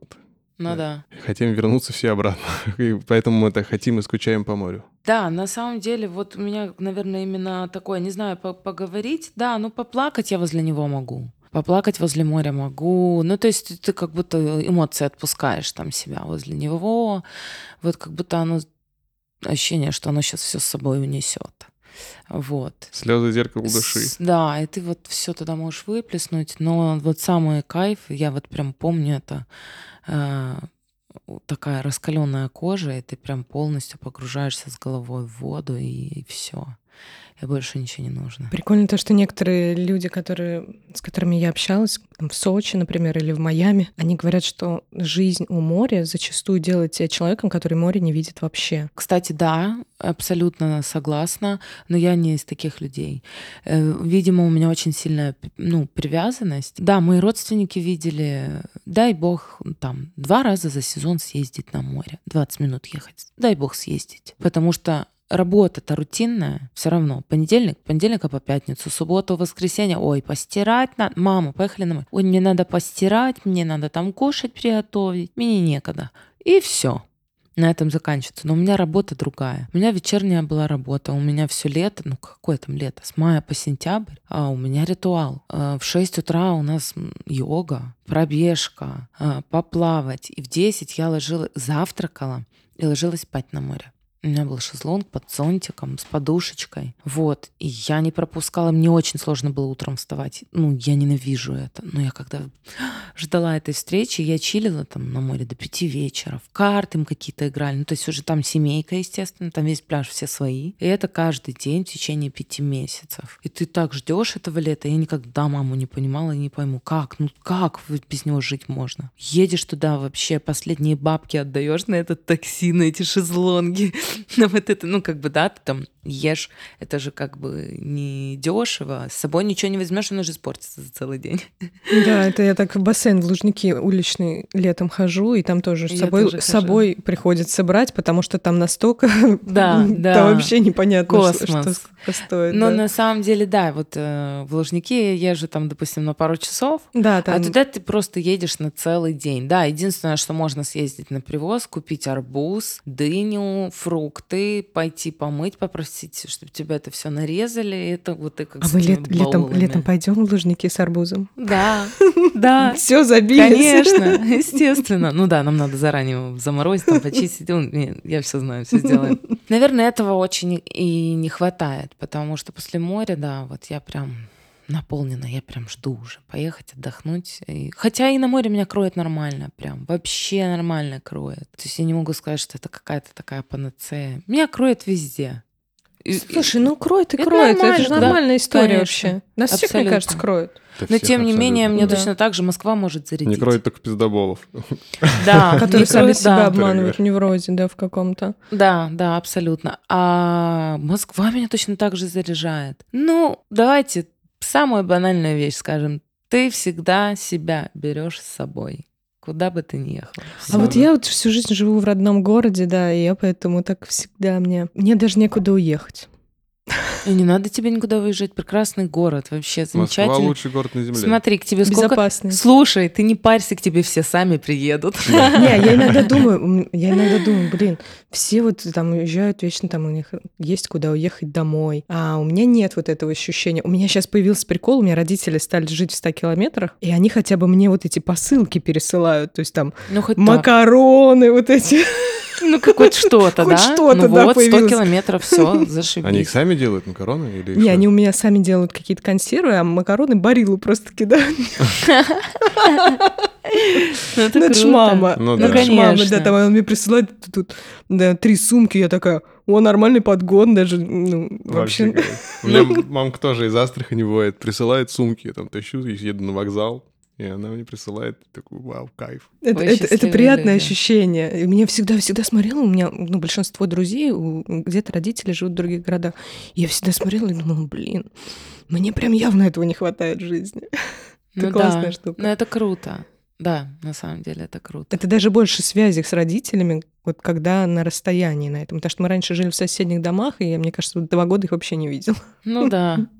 Ну да. хотим вернуться все обратно. [LAUGHS] И поэтому мы так хотим и скучаем по морю. Да, на самом деле, вот у меня, наверное, именно такое, не знаю, по- поговорить, да, ну поплакать я возле него могу. Поплакать возле моря могу. Ну, то есть ты как будто эмоции отпускаешь там себя возле него. Вот как будто оно ощущение, что оно сейчас все с собой унесет. Вот. Слезы зеркало души. С- Да, и ты вот все туда можешь выплеснуть, но вот самый кайф, я вот прям помню это, э, такая раскаленная кожа, и ты прям полностью погружаешься с головой в воду, и, все. И больше ничего не нужно. Прикольно то, что некоторые люди, которые, с которыми я общалась, там, в Сочи, например, или в Майами, они говорят, что жизнь у моря зачастую делает тебя человеком, который море не видит вообще. Кстати, да, абсолютно согласна, но я не из таких людей. Э, Видимо, у меня очень сильная ну, привязанность. Да, мои родственники видели, дай бог, там, два раза за сезон съездить на море, 20 минут ехать. Дай бог съездить. Потому что работа-то рутинная, все равно. Понедельник, понедельника по пятницу, субботу, воскресенье. Ой, постирать надо. Мама, поехали на море. Ой, мне надо постирать, мне надо там кушать приготовить. Мне некогда. И все на этом заканчивается. Но у меня работа другая. У меня вечерняя была работа. У меня все лето, ну какое там лето, с мая по сентябрь, а у меня ритуал. А, В 6 утра у нас йога, пробежка, а, поплавать. И в 10 я ложила, завтракала и ложилась спать на море. У меня был шезлонг под зонтиком, с подушечкой. Вот. И я не пропускала. Мне очень сложно было утром вставать. Ну, я ненавижу это. Но я когда [GASPS] ждала этой встречи, я чилила там на море до пяти вечера. В карты мы какие-то играли. Ну, то есть уже там семейка, естественно. Там весь пляж все свои. И это каждый день в течение пяти месяцев. И ты так ждешь этого лета. Я никогда маму не понимала и не пойму, как, ну как без него жить можно? Едешь туда вообще, последние бабки отдаешь на этот такси, на эти шезлонги, [LAUGHS] на вот это, ну как бы, да, ты там ешь, это же как бы не дешево, с собой ничего не возьмешь, оно же испортится за целый день. Да, [LAUGHS] это я так в бассейн в Лужники уличный летом хожу, и там тоже с собой, тоже с собой приходится брать, потому что там настолько... [LAUGHS] Да, да. Там вообще непонятно, Космос. что стоит. Но да. на самом деле, да, вот э, в Лужники я езжу там, допустим, на пару часов, Да, там... А туда ты просто едешь на целый день. Да, единственное, что можно съездить на привоз, купить арбуз, дыню, фрукты, пойти помыть, попросить, чтобы тебя это все нарезали. и Это вот ты как А мы лет- летом, летом пойдем в Лужники с арбузом? Да, [LAUGHS] да. Все забили. Конечно, естественно. Ну да, нам надо заранее заморозить, там, почистить. Я все знаю, все сделаем. [LAUGHS] Наверное, этого очень и не хватает, потому что после моря, да, вот я прям наполнена, я прям жду уже поехать отдохнуть. И- Хотя и на море меня кроет нормально, прям вообще нормально кроет. То есть я не могу сказать, что это какая-то такая панацея. Меня кроет везде. Слушай, ну кроет и Это кроет. Это нормально, же да, нормальная история конечно. вообще. Нас всех, мне Абсолютно. кажется, кроет. Да Но всех тем не менее, абсолютно. мне Да. точно так же Москва может зарядить. Не кроет только пиздоболов. [LAUGHS] Да, [LAUGHS] Которые сами кроет, себя да. обманывают в неврозе, да, в каком-то. Да, да, абсолютно. А Москва меня точно так же заряжает. Ну, давайте самую банальную вещь скажем. Ты всегда себя берешь с собой. Куда бы ты ни ехал. А вот я вот всю жизнь живу в родном городе, да, и я поэтому так всегда мне... Мне даже некуда уехать. И не надо тебе никуда выезжать. Прекрасный город, вообще Москва замечательный. лучший город на земле. Смотри, к тебе сколько... Безопасный. Слушай, ты не парься, к тебе все сами приедут. Не, я иногда думаю, я иногда думаю, блин, все вот там уезжают вечно, там у них есть куда уехать домой, а у меня нет вот этого ощущения. У меня сейчас появился прикол, у меня родители стали жить в 100 километрах, и они хотя бы мне вот эти посылки пересылают, то есть там Ну, так. макароны вот эти. Ну, как хоть [LAUGHS] что-то, Хоть да? что-то, ну да, вот, 100 появилось. километров, все, [LAUGHS] зашибись. Они их сами делают, макароны? Или Не, что? они у меня сами делают какие-то консервы, а макароны барилу просто кидают. Ну, это Ну, ж мама. Ну да. ж мама, конечно. да, там он мне присылает тут три сумки, я такая, о, нормальный подгон даже, ну, Вообще. У меня мамка тоже из Астрахани бывает, присылает сумки, я там тащу, еду на вокзал, и она мне присылает такой, вау, кайф. Это, это- это приятное люди. ощущение. И меня всегда-всегда смотрела, у меня ну, большинство друзей, где-то родители живут в других городах. Я всегда смотрела и думала, блин, мне прям явно этого не хватает в жизни. [LAUGHS] Это Ну классная да, штука. ну это круто. Да, на самом деле это круто. Это даже больше связи с родителями, вот когда на расстоянии на этом. Потому что мы раньше жили в соседних домах, и я, мне кажется, два года их вообще не видел. Ну да. [LAUGHS]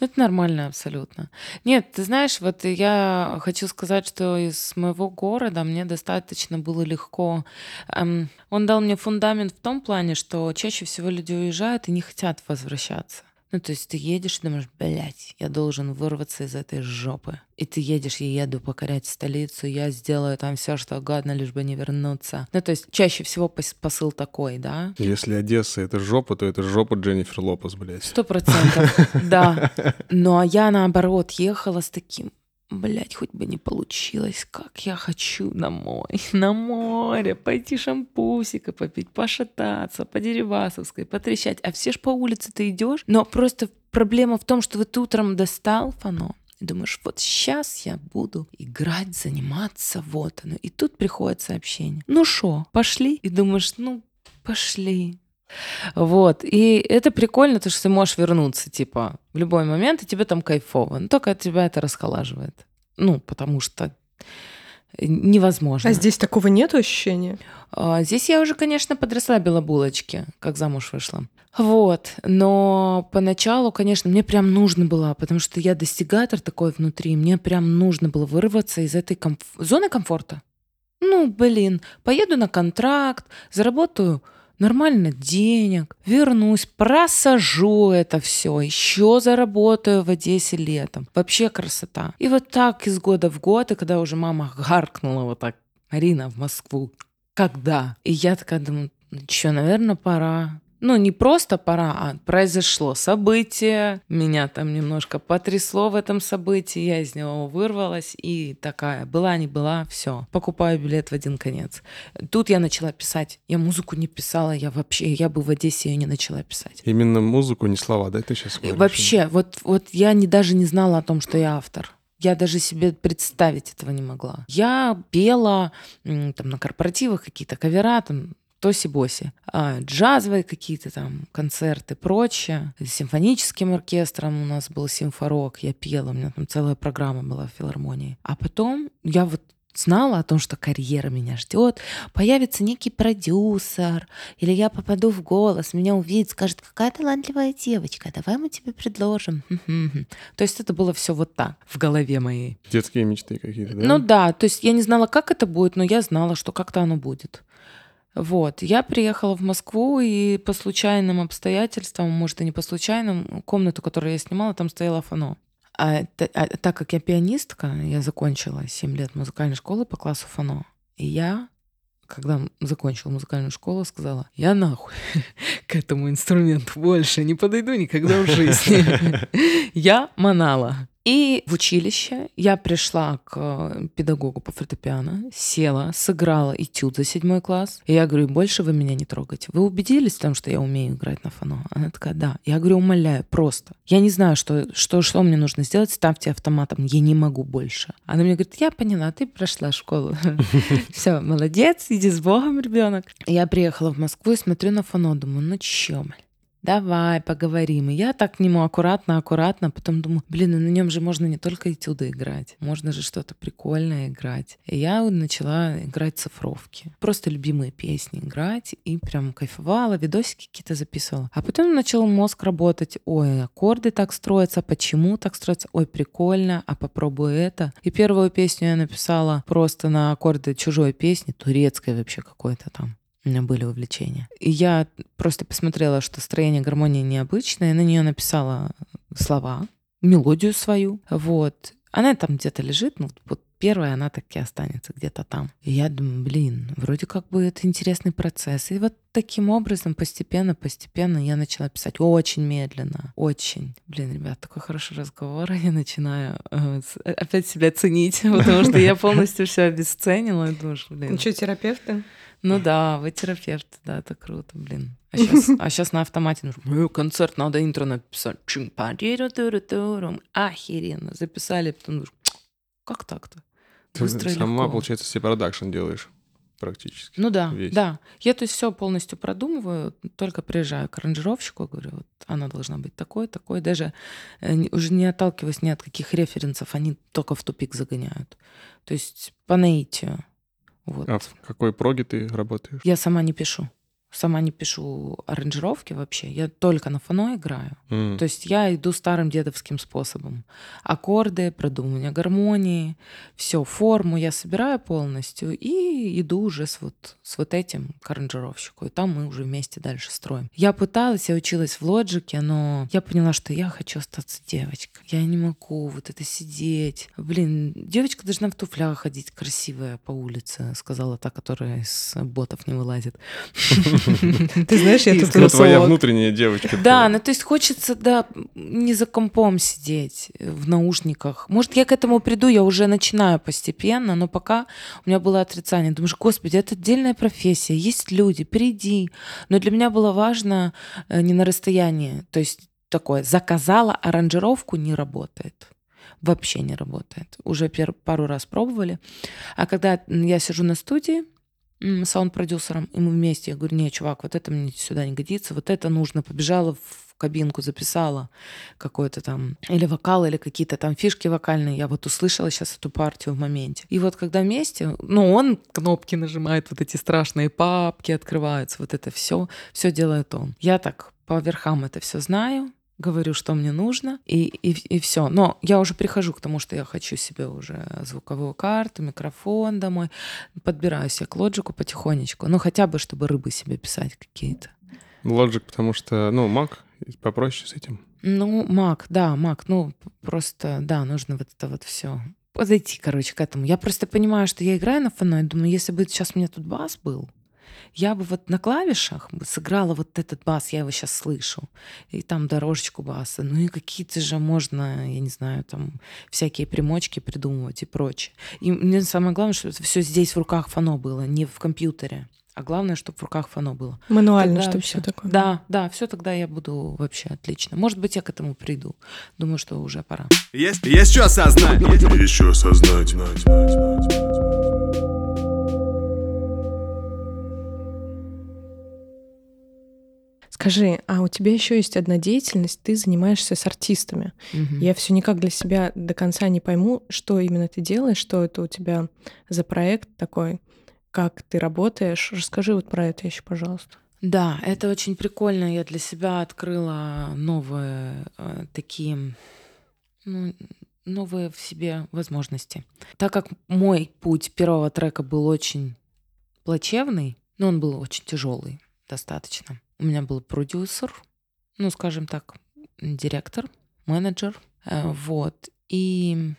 Ну, Это нормально абсолютно. Нет, ты знаешь, вот я хочу сказать, что из моего города мне достаточно было легко. Эм, Он дал мне фундамент в том плане, что чаще всего люди уезжают и не хотят возвращаться. Ну, то есть ты едешь и думаешь, блядь, я должен вырваться из этой жопы. И ты едешь, я еду покорять столицу, я сделаю там все, что угодно, лишь бы не вернуться. Ну, то есть чаще всего пос- посыл такой, да? Если Одесса — это жопа, то это жопа Дженнифер Лопес, блядь. Сто процентов, да. [LAUGHS] Ну а я наоборот ехала с таким, блядь, хоть бы не получилось, как я хочу домой, [LAUGHS] на море, пойти шампусика попить, пошататься, по Деревасовской, потрещать. А все ж по улице ты идешь, но просто проблема в том, что вот утром достал фано, и думаешь, вот сейчас я буду играть, заниматься, вот оно. И тут приходит сообщение. Ну что, пошли? И думаешь, ну, пошли. Вот. И это прикольно, то, что ты можешь вернуться, типа, в любой момент, и тебе там кайфово. Но только от тебя это расхолаживает. Ну, потому что невозможно. А здесь такого нет ощущения? А, Здесь я уже, конечно, подрасслабила булочки, как замуж вышла. Вот, но поначалу, конечно, мне прям нужно было, потому что я достигатор такой внутри, мне прям нужно было вырваться из этой комф- зоны комфорта. Ну, блин, поеду на контракт, заработаю нормально денег, вернусь, просажу это все, еще заработаю в Одессе летом. Вообще красота. И вот так из года в год, и когда уже мама гаркнула вот так, Марина, в Москву, когда? И я такая думаю, ну что, наверное, пора. Ну, не просто пора, а произошло событие, меня там немножко потрясло в этом событии, я из него вырвалась и такая, была, не была, все, покупаю билет в один конец. Тут я начала писать, я музыку не писала, я вообще, я бы в Одессе ее не начала писать. Именно музыку, не слова, да, ты сейчас говоришь? Вообще, вот, вот я не, даже не знала о том, что я автор. Я даже себе представить этого не могла. Я пела там на корпоративах какие-то кавера, там тоси-боси, а, джазовые какие-то там концерты, прочее. С симфоническим оркестром у нас был симфорок, я пела, у меня там целая программа была в филармонии. А потом я вот знала о том, что карьера меня ждет, появится некий продюсер, или я попаду в голос, меня увидит, скажет, какая талантливая девочка, давай мы тебе предложим. [LAUGHS] То есть это было все вот так в голове моей. Детские мечты какие-то, да? Ну да, то есть я не знала, как это будет, но я знала, что как-то оно будет. Вот, я приехала в Москву, и по случайным обстоятельствам, может, и не по случайным, комнату, которую я снимала, там стояла фано. А, а так как я пианистка, я закончила 7 лет музыкальной школы по классу фано. И я, когда закончила музыкальную школу, сказала, я нахуй [LAUGHS] к этому инструменту больше не подойду никогда в жизни. [LAUGHS] [LAUGHS] Я манала. И в училище я пришла к педагогу по фортепиано, села, сыграла этюд за седьмой класс. И я говорю, больше вы меня не трогайте. Вы убедились в том, что я умею играть на фано? Она такая, да. Я говорю, умоляю, просто. Я не знаю, что, что, что мне нужно сделать, ставьте автоматом, я не могу больше. Она мне говорит, я поняла, ты прошла школу. [LAUGHS] Все, молодец, иди с Богом, ребенок. Я приехала в Москву и смотрю на фано, думаю, ну чё, блин, давай поговорим. И я так к нему аккуратно, аккуратно, потом думаю, блин, ну на нем же можно не только этюды играть, можно же что-то прикольное играть. И я начала играть цифровки. Просто любимые песни играть и прям кайфовала, видосики какие-то записывала. А потом начал мозг работать, ой, аккорды так строятся, почему так строятся, ой, прикольно, а попробуй это. И первую песню я написала просто на аккорды чужой песни, турецкой вообще какой-то там у меня были увлечения. И я просто посмотрела, что строение гармонии необычное, на нее написала слова, мелодию свою. Вот. Она там где-то лежит, ну, вот первая она так и останется где-то там. И я думаю, блин, вроде как бы это интересный процесс. И вот таким образом постепенно, постепенно я начала писать очень медленно, очень. Блин, ребят, такой хороший разговор, [LAUGHS] я начинаю э, опять себя ценить, [LAUGHS] потому что я полностью все обесценила думаю, блин. Ну что, терапевты? Ну да, вы терапевт, да, это круто, блин. А сейчас, [LAUGHS] а сейчас на автомате нужно, ну, концерт, надо интро написать. Охеренно. Записали, потом думаешь, как так-то? Ты Быстро сама, легко. получается, себе продакшн делаешь практически. Ну да, весь. да. Я то есть все полностью продумываю, только приезжаю к аранжировщику, говорю, вот она должна быть такой, такой. Даже э, уже не отталкиваясь ни от каких референсов, они только в тупик загоняют. То есть по наитию. Вот. А в какой проге ты работаешь? Я сама не пишу. Сама не пишу аранжировки вообще. Я только на фоно играю. Mm. То есть я иду старым дедовским способом. Аккорды, продумывание гармонии, все, форму я собираю полностью и иду уже с вот, с вот этим к аранжировщику. И там мы уже вместе дальше строим. Я пыталась, я училась в лоджике, но я поняла, что я хочу остаться девочкой. Я не могу вот это сидеть. Блин, девочка должна в туфлях ходить красивая по улице, сказала та, которая из ботов не вылазит. [LAUGHS] [LAUGHS] Ты знаешь, я тут твоя внутренняя девочка. Да, ну то есть хочется, да, не за компом сидеть в наушниках. Может, я к этому приду, я уже начинаю постепенно, но пока у меня было отрицание. Думаешь, господи, это отдельная профессия, есть люди, приди. Но для меня было важно э, не на расстоянии. То есть такое, заказала аранжировку, не работает вообще не работает. Уже пару раз пробовали. А когда я сижу на студии, саунд-продюсером, и мы вместе, я говорю, не, чувак, вот это мне сюда не годится, вот это нужно, побежала в кабинку, записала какой-то там или вокал, или какие-то там фишки вокальные. Я вот услышала сейчас эту партию в моменте. И вот когда вместе, ну, он кнопки нажимает, вот эти страшные папки открываются, вот это все, все делает он. Я так по верхам это все знаю, говорю, что мне нужно, и, и, и все. Но я уже прихожу к тому, что я хочу себе уже звуковую карту, микрофон домой. Подбираю себе к лоджику потихонечку. Ну, хотя бы, чтобы рыбы себе писать какие-то. Лоджик, потому что, ну, Mac попроще с этим. Ну, Mac, да, Mac. Ну, просто, да, нужно вот это вот все подойти, короче, к этому. Я просто понимаю, что я играю на фоно, и думаю, если бы сейчас у меня тут бас был, я бы вот на клавишах сыграла вот этот бас, я его сейчас слышу, и там дорожечку баса, ну и какие-то же можно, я не знаю, там всякие примочки придумывать и прочее. И мне самое главное, что все здесь в руках фано было, не в компьютере. А главное, чтобы в руках фано было. Мануально, чтобы все такое. Да, да, все тогда я буду вообще отлично. Может быть, я к этому приду. Думаю, что уже пора. Есть, есть что осознать. Есть что осознать. Скажи, а у тебя еще есть одна деятельность, ты занимаешься с артистами. Мгм. Я все никак для себя до конца не пойму, что именно ты делаешь, что это у тебя за проект такой, как ты работаешь. Расскажи вот про это еще, пожалуйста. Да, это очень прикольно. Я для себя открыла новые э, такие, ну, новые в себе возможности. Так как мой путь первого трека был очень плачевный, но он был очень тяжелый достаточно. У меня был продюсер, ну, скажем так, директор, менеджер, э, вот. И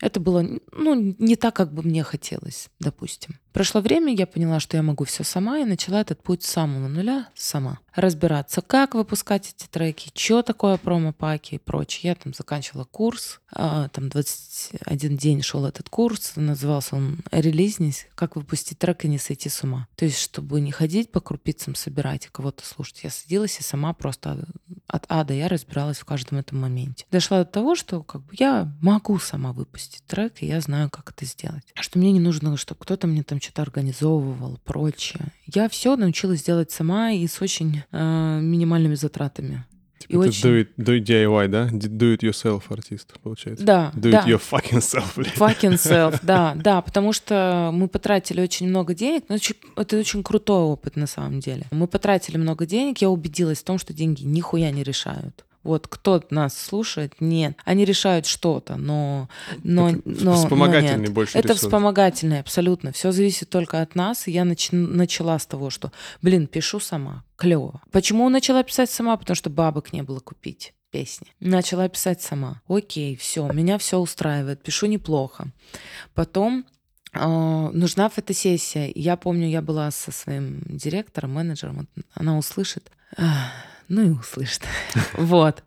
это было, ну, не так, как бы мне хотелось, допустим. Прошло время, я поняла, что я могу все сама, и начала этот путь с самого нуля сама. Разбираться, как выпускать эти треки, что такое промо-паки и прочее. Я там заканчивала курс, а, там 21 день шел этот курс, назывался он «Релизнись. Как выпустить трек и не сойти с ума». То есть, чтобы не ходить по крупицам, собирать и кого-то слушать. Я садилась и сама просто от А до Я разбиралась в каждом этом моменте. Дошла до того, что как бы я могу сама выпустить трек, и я знаю, как это сделать. Что мне не нужно, чтобы кто-то мне там что-то организовывал, прочее. Я все научилась делать сама и с очень э, минимальными затратами. Типа И очень- do, it, do it DIY, да? Do it yourself артист, получается. Да, Do да. it your fucking self, блядь. Fucking self, [LAUGHS] да, да, потому что мы потратили очень много денег, но это очень крутой опыт на самом деле. Мы потратили много денег, я убедилась в том, что деньги нихуя не решают. Вот кто нас слушает, нет. Они решают что-то, но... но, Это но- но вспомогательный нет. больше Это ресурс. вспомогательное, абсолютно. Все зависит только от нас. Я нач- начала с того, что, блин, пишу сама. Клево. Почему начала писать сама? Потому что бабок не было купить песни. Начала писать сама. Окей, все, меня все устраивает, пишу неплохо. Потом а, нужна фотосессия. Я помню, я была со своим директором, менеджером, она услышит. Ну и услышит. [LAUGHS] Вот.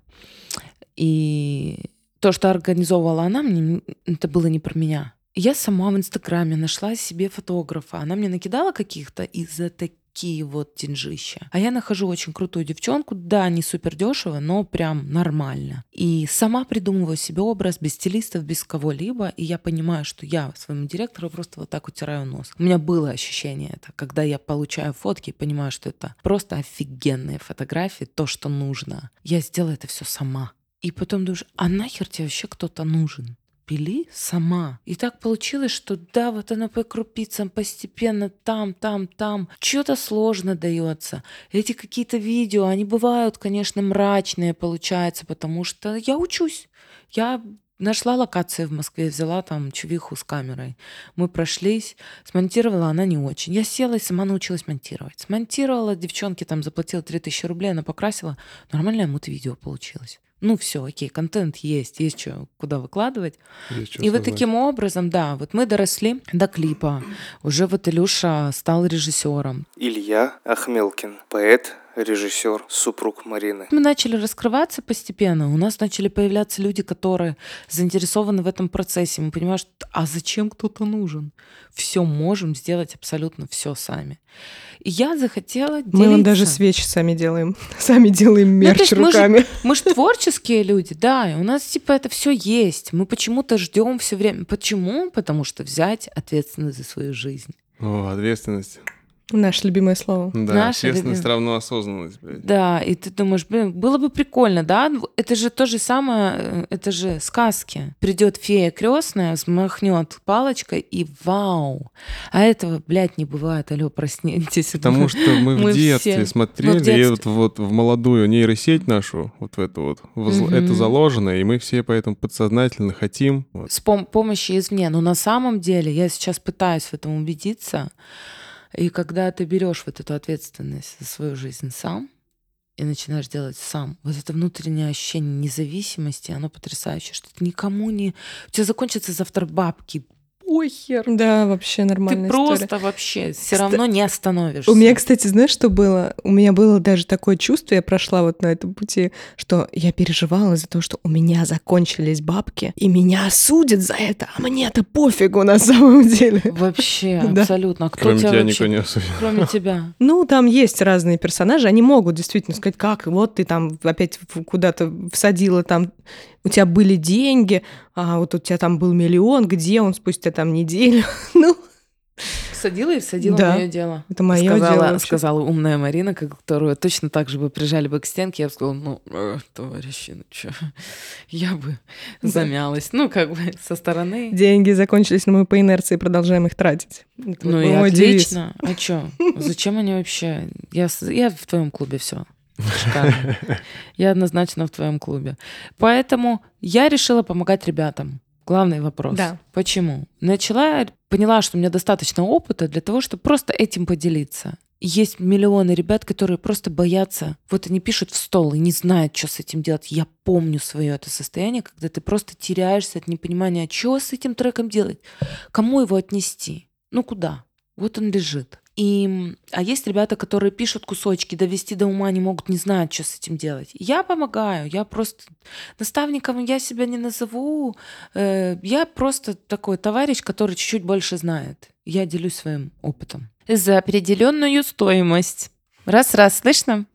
И то, что организовывала она, мне это было не про меня. Я сама в Инстаграме нашла себе фотографа. Она мне накидала каких-то и за такие вот деньжища. А я нахожу очень крутую девчонку. Да, не супер дешево, но прям нормально. И сама придумываю себе образ без стилистов, без кого-либо. И я понимаю, что я своему директору просто вот так утираю нос. У меня было ощущение это, когда я получаю фотки и понимаю, что это просто офигенные фотографии, то, что нужно. Я сделаю это все сама. И потом думаешь, а нахер тебе вообще кто-то нужен? Пили сама. И так получилось, что да, вот оно по крупицам постепенно там, там, там. Что-то сложно дается. Эти какие-то видео, они бывают, конечно, мрачные получаются, потому что я учусь. Я нашла локации в Москве, взяла там чувиху с камерой. Мы прошлись, смонтировала она не очень. Я села и сама научилась монтировать. Смонтировала, девчонке там заплатила 3000 рублей, она покрасила. Нормальное мут-видео получилось. Ну все, окей, контент есть, есть что, куда выкладывать. Есть И вот таким образом, да, вот мы доросли до клипа. Уже вот Илюша стал режиссером. Илья Ахмелкин, поэт, режиссер, супруг Марины. Мы начали раскрываться постепенно. У нас начали появляться люди, которые заинтересованы в этом процессе. Мы понимаем, что а зачем кто-то нужен? Все можем сделать абсолютно все сами. И я захотела Мы вам даже делиться. свечи сами делаем. [LAUGHS] Сами делаем Ну, мерч мы же- руками. [LAUGHS] Мы же творческие люди, да, и у нас типа это все есть. Мы почему-то ждем все время. Почему? Потому что взять ответственность за свою жизнь. О, ответственность. Наше любимое слово. Да, Наша ответственность любимая. равно осознанность, блядь. Да, и ты думаешь, блин, было бы прикольно, да? Это же то же самое, э, это же сказки. Придет фея крестная, взмахнет палочкой и вау. А этого, блядь, не бывает. Алло, проснитесь. Потому что мы в [LAUGHS] Мы детстве все- смотрели, мы в детстве. и вот, вот в молодую нейросеть нашу, вот в эту вот, это заложено, и мы все поэтому подсознательно хотим. Вот. с пом- помощи извне. Но на самом деле я сейчас пытаюсь в этом убедиться. И когда ты берешь вот эту ответственность за свою жизнь сам и начинаешь делать сам, вот это внутреннее ощущение независимости, оно потрясающее, что ты никому не... У тебя закончатся завтра бабки. Похер. Да, вообще Ты нормальная просто история. вообще все равно не остановишься. У меня, кстати, знаешь, что было? У меня было даже такое чувство, я прошла вот на этом пути, что я переживала из-за того, что у меня закончились бабки, и меня осудят за это, а мне-то пофигу на самом деле. Вообще, [LAUGHS] Да. абсолютно. А кто Кроме тебя тебя вообще- никто не осудит. Кроме [LAUGHS] тебя. Ну, там есть разные персонажи, они могут действительно сказать, как, вот ты там опять куда-то всадила, там у тебя были деньги, а вот у тебя там был миллион, где он спустя там неделю? [LAUGHS] Ну, Всадила и всадила Да. мое дело. это мое сказала, дело. вообще. сказала умная Марина, которую точно так же бы прижали бы к стенке. Я бы сказала, ну, э, товарищи, ну что, [LAUGHS] я бы Да. замялась. Ну, как бы со стороны. Деньги закончились, но мы по инерции продолжаем их тратить. Это Ну и мой девиз. отлично. А что? Зачем они вообще? Я, я в твоем клубе все. Шикарно. [LAUGHS] Я однозначно в твоем клубе. Поэтому я решила помогать ребятам. Главный вопрос. Да. Почему? Начала, поняла, что у меня достаточно опыта для того, чтобы просто этим поделиться. Есть миллионы ребят, которые просто боятся. Вот они пишут в стол и не знают, что с этим делать. Я помню свое это состояние, когда ты просто теряешься от непонимания, что с этим треком делать, кому его отнести, ну куда. Вот он лежит. И, а есть ребята, которые пишут кусочки, довести до ума не могут, не знают, что с этим делать. Я помогаю, я просто наставником я себя не назову, э, я просто такой товарищ, который чуть-чуть больше знает. Я делюсь своим опытом. За определенную стоимость. Раз-раз, слышно?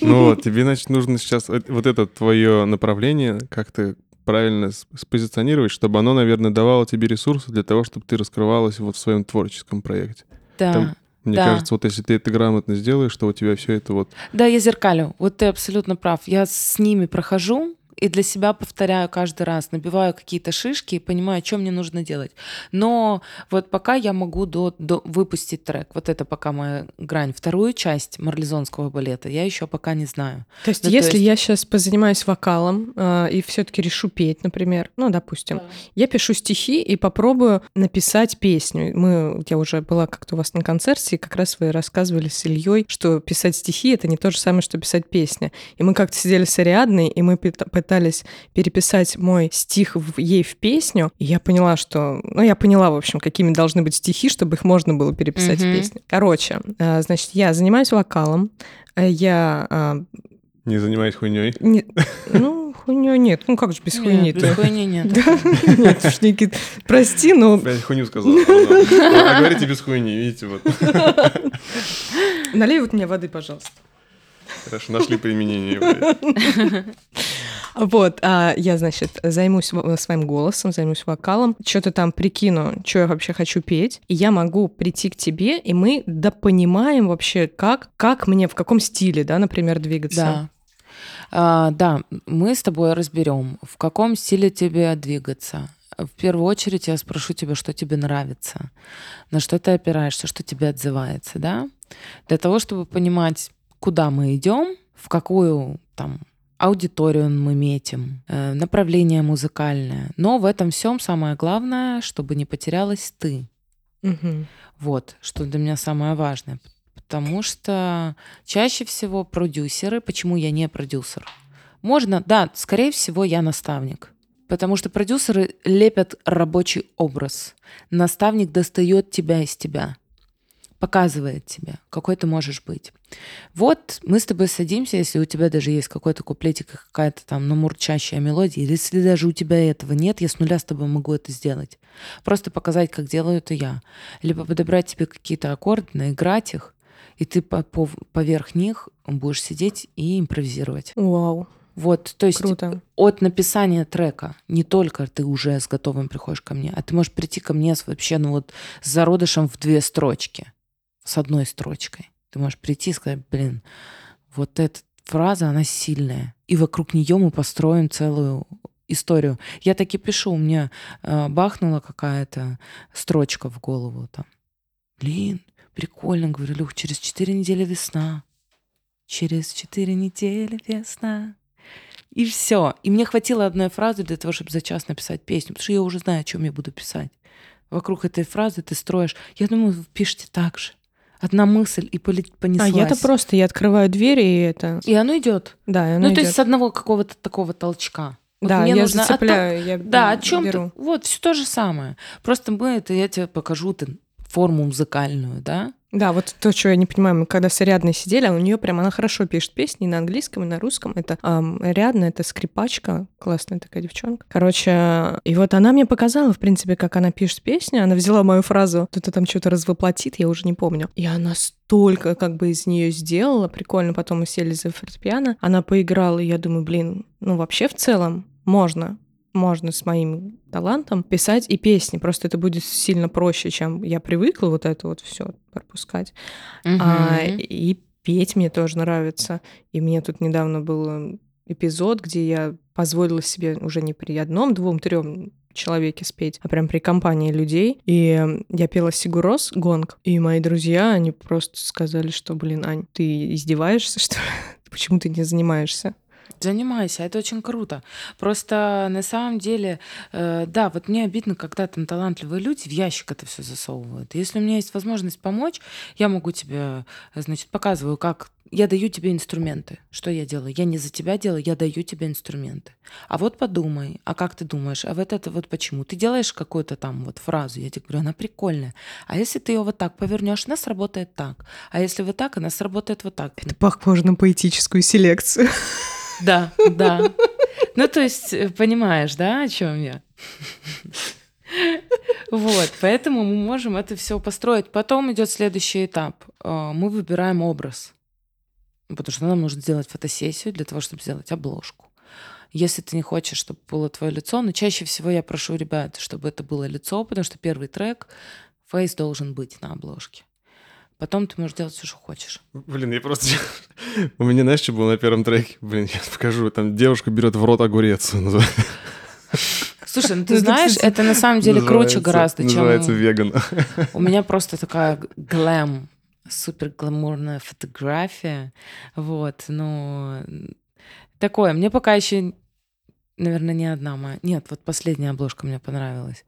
Ну вот, тебе, значит, нужно сейчас э- вот это твое направление как-то правильно спозиционировать, чтобы оно, наверное, давало тебе ресурсы для того, чтобы ты раскрывалась вот в своем творческом проекте. Да. Там- Мне Да. кажется, вот если ты это грамотно сделаешь, то у тебя все это вот... Да, я зеркалю. Вот ты абсолютно прав. Я с ними прохожу и для себя повторяю каждый раз, набиваю какие-то шишки и понимаю, что мне нужно делать. Но вот пока я могу до, до выпустить трек. Вот это пока моя грань. Вторую часть марлезонского балета я еще пока не знаю. То есть, Ну, то если есть- я сейчас позанимаюсь вокалом э, и все-таки решу петь, например, ну, допустим, я пишу стихи и попробую написать песню. Мы, я уже была как-то у вас на концерте, и как раз вы рассказывали с Ильей, что писать стихи это не то же самое, что писать песни. И мы как-то сидели с Ариадной, и мы пытались переписать мой стих в- ей в песню. И я поняла, что... Ну, я поняла, в общем, какими должны быть стихи, чтобы их можно было переписать Мгм. в песню. Короче, э, значит, я занимаюсь вокалом, э, я а, Не занимаясь хуйней. [LAUGHS] не- ну, хуйня нет. Ну, как же без хуйни Нет, без хуйни нет. [LAUGHS] Нет, уж, Никит, прости, но Блядь, хуйню сказал. А говорите без хуйни, видите, вот. налей вот мне воды, пожалуйста. Хорошо, нашли применение. блядь. [LAUGHS] Вот, а я, значит, займусь во- своим голосом, займусь вокалом, что-то там прикину, что я вообще хочу петь, и я могу прийти к тебе, и мы допонимаем вообще, как, как мне, в каком стиле, да, например, двигаться. Да. А, да, мы с тобой разберем, в каком стиле тебе двигаться. В первую очередь я спрошу тебя, что тебе нравится, на что ты опираешься, что тебе отзывается, да? Для того, чтобы понимать, куда мы идем, в какую там аудиторию мы метим, э, направление музыкальное. Но в этом всем самое главное, чтобы не потерялась ты. Мгм. Вот, что для меня самое важное. Потому что чаще всего продюсеры, почему я не продюсер? Можно, да, скорее всего, я наставник. Потому что продюсеры лепят рабочий образ. Наставник достает тебя из тебя, показывает тебе, какой ты можешь быть. Вот мы с тобой садимся, если у тебя даже есть какой-то куплетик, какая-то там намурчащая мелодия, или если даже у тебя этого нет, я с нуля с тобой могу это сделать. Просто показать, как делаю это я. Либо подобрать тебе какие-то аккорды, наиграть их, и ты по- по- поверх них будешь сидеть и импровизировать. Вау, Вот, то есть круто. от написания трека не только ты уже с готовым приходишь ко мне, а ты можешь прийти ко мне с вообще, ну вот, с зародышем в две строчки, с одной строчкой. Ты можешь прийти и сказать, блин, вот эта фраза, она сильная. И вокруг нее мы построим целую историю. Я так и пишу, у меня э, бахнула какая-то строчка в голову там. Блин, прикольно, говорю, Люх, через четыре недели весна. Через четыре недели весна. И все. И мне хватило одной фразы для того, чтобы за час написать песню, потому что я уже знаю, о чем я буду писать. Вокруг этой фразы ты строишь. Я думаю, вы пишете так же. Одна мысль и поле- А понеслась. я-то просто, я открываю двери, и это... И оно идет. Да, и оно ну, то идёт. есть с одного какого-то такого толчка. Вот Да, мне я нужно- а зацепляю, я Да, о чем беру. ты? Вот, все то же самое. Просто мы это, я тебе покажу ты форму музыкальную, да? Да, вот то, что я не понимаю, мы когда с Ариадной сидели, а у нее прям, она хорошо пишет песни и на английском, и на русском. Это ам, Ариадна, это скрипачка, классная такая девчонка. Короче, и вот она мне показала, в принципе, как она пишет песни. Она взяла мою фразу, кто-то там что-то развоплотит, я уже не помню. И она столько как бы из нее сделала, прикольно. Потом мы сели за фортепиано, она поиграла, и я думаю, блин, ну вообще в целом можно можно с моим талантом писать и песни. Просто это будет сильно проще, чем я привыкла вот это вот все пропускать. А, Мгм. и петь мне тоже нравится. И мне тут недавно был эпизод, где я позволила себе уже не при одном, двум, трем человеке спеть, а прям при компании людей. И я пела Сигурос гонг, и мои друзья, они просто сказали, что, блин, Ань, ты издеваешься, что [LAUGHS] почему ты не занимаешься? Занимайся, это очень круто. Просто на самом деле, э, да, вот мне обидно, когда там талантливые люди в ящик это все засовывают. Если у меня есть возможность помочь, я могу тебе, значит, показываю, как я даю тебе инструменты. Что я делаю? Я не за тебя делаю, я даю тебе инструменты. А вот подумай, а как ты думаешь, а вот это вот почему? Ты делаешь какую-то там вот фразу, я тебе говорю, она прикольная. А если ты ее вот так повернешь, она сработает так. А если вот так, она сработает вот так. Это похоже на поэтическую селекцию. Да, да. Ну, то есть, э, понимаешь, да, о чем я? Вот, поэтому мы можем это все построить. Потом идет следующий этап. Э, Мы выбираем образ. Потому что нам нужно сделать фотосессию для того, чтобы сделать обложку. если ты не хочешь, чтобы было твое лицо, но чаще всего я прошу ребят, чтобы это было лицо, потому что первый трек, фейс должен быть на обложке. Потом ты можешь делать все, что хочешь. Блин, я просто... [LAUGHS] У меня, знаешь, что было на первом треке? Блин, я покажу. Там девушка берет в рот огурец. Слушай, ну ты [LAUGHS] знаешь, это на самом деле круче гораздо, чем... Называется веган. [LAUGHS] У меня просто такая глэм, супер гламурная фотография. Вот, ну... Такое. Мне пока еще, наверное, не одна моя. Нет, вот последняя обложка мне понравилась.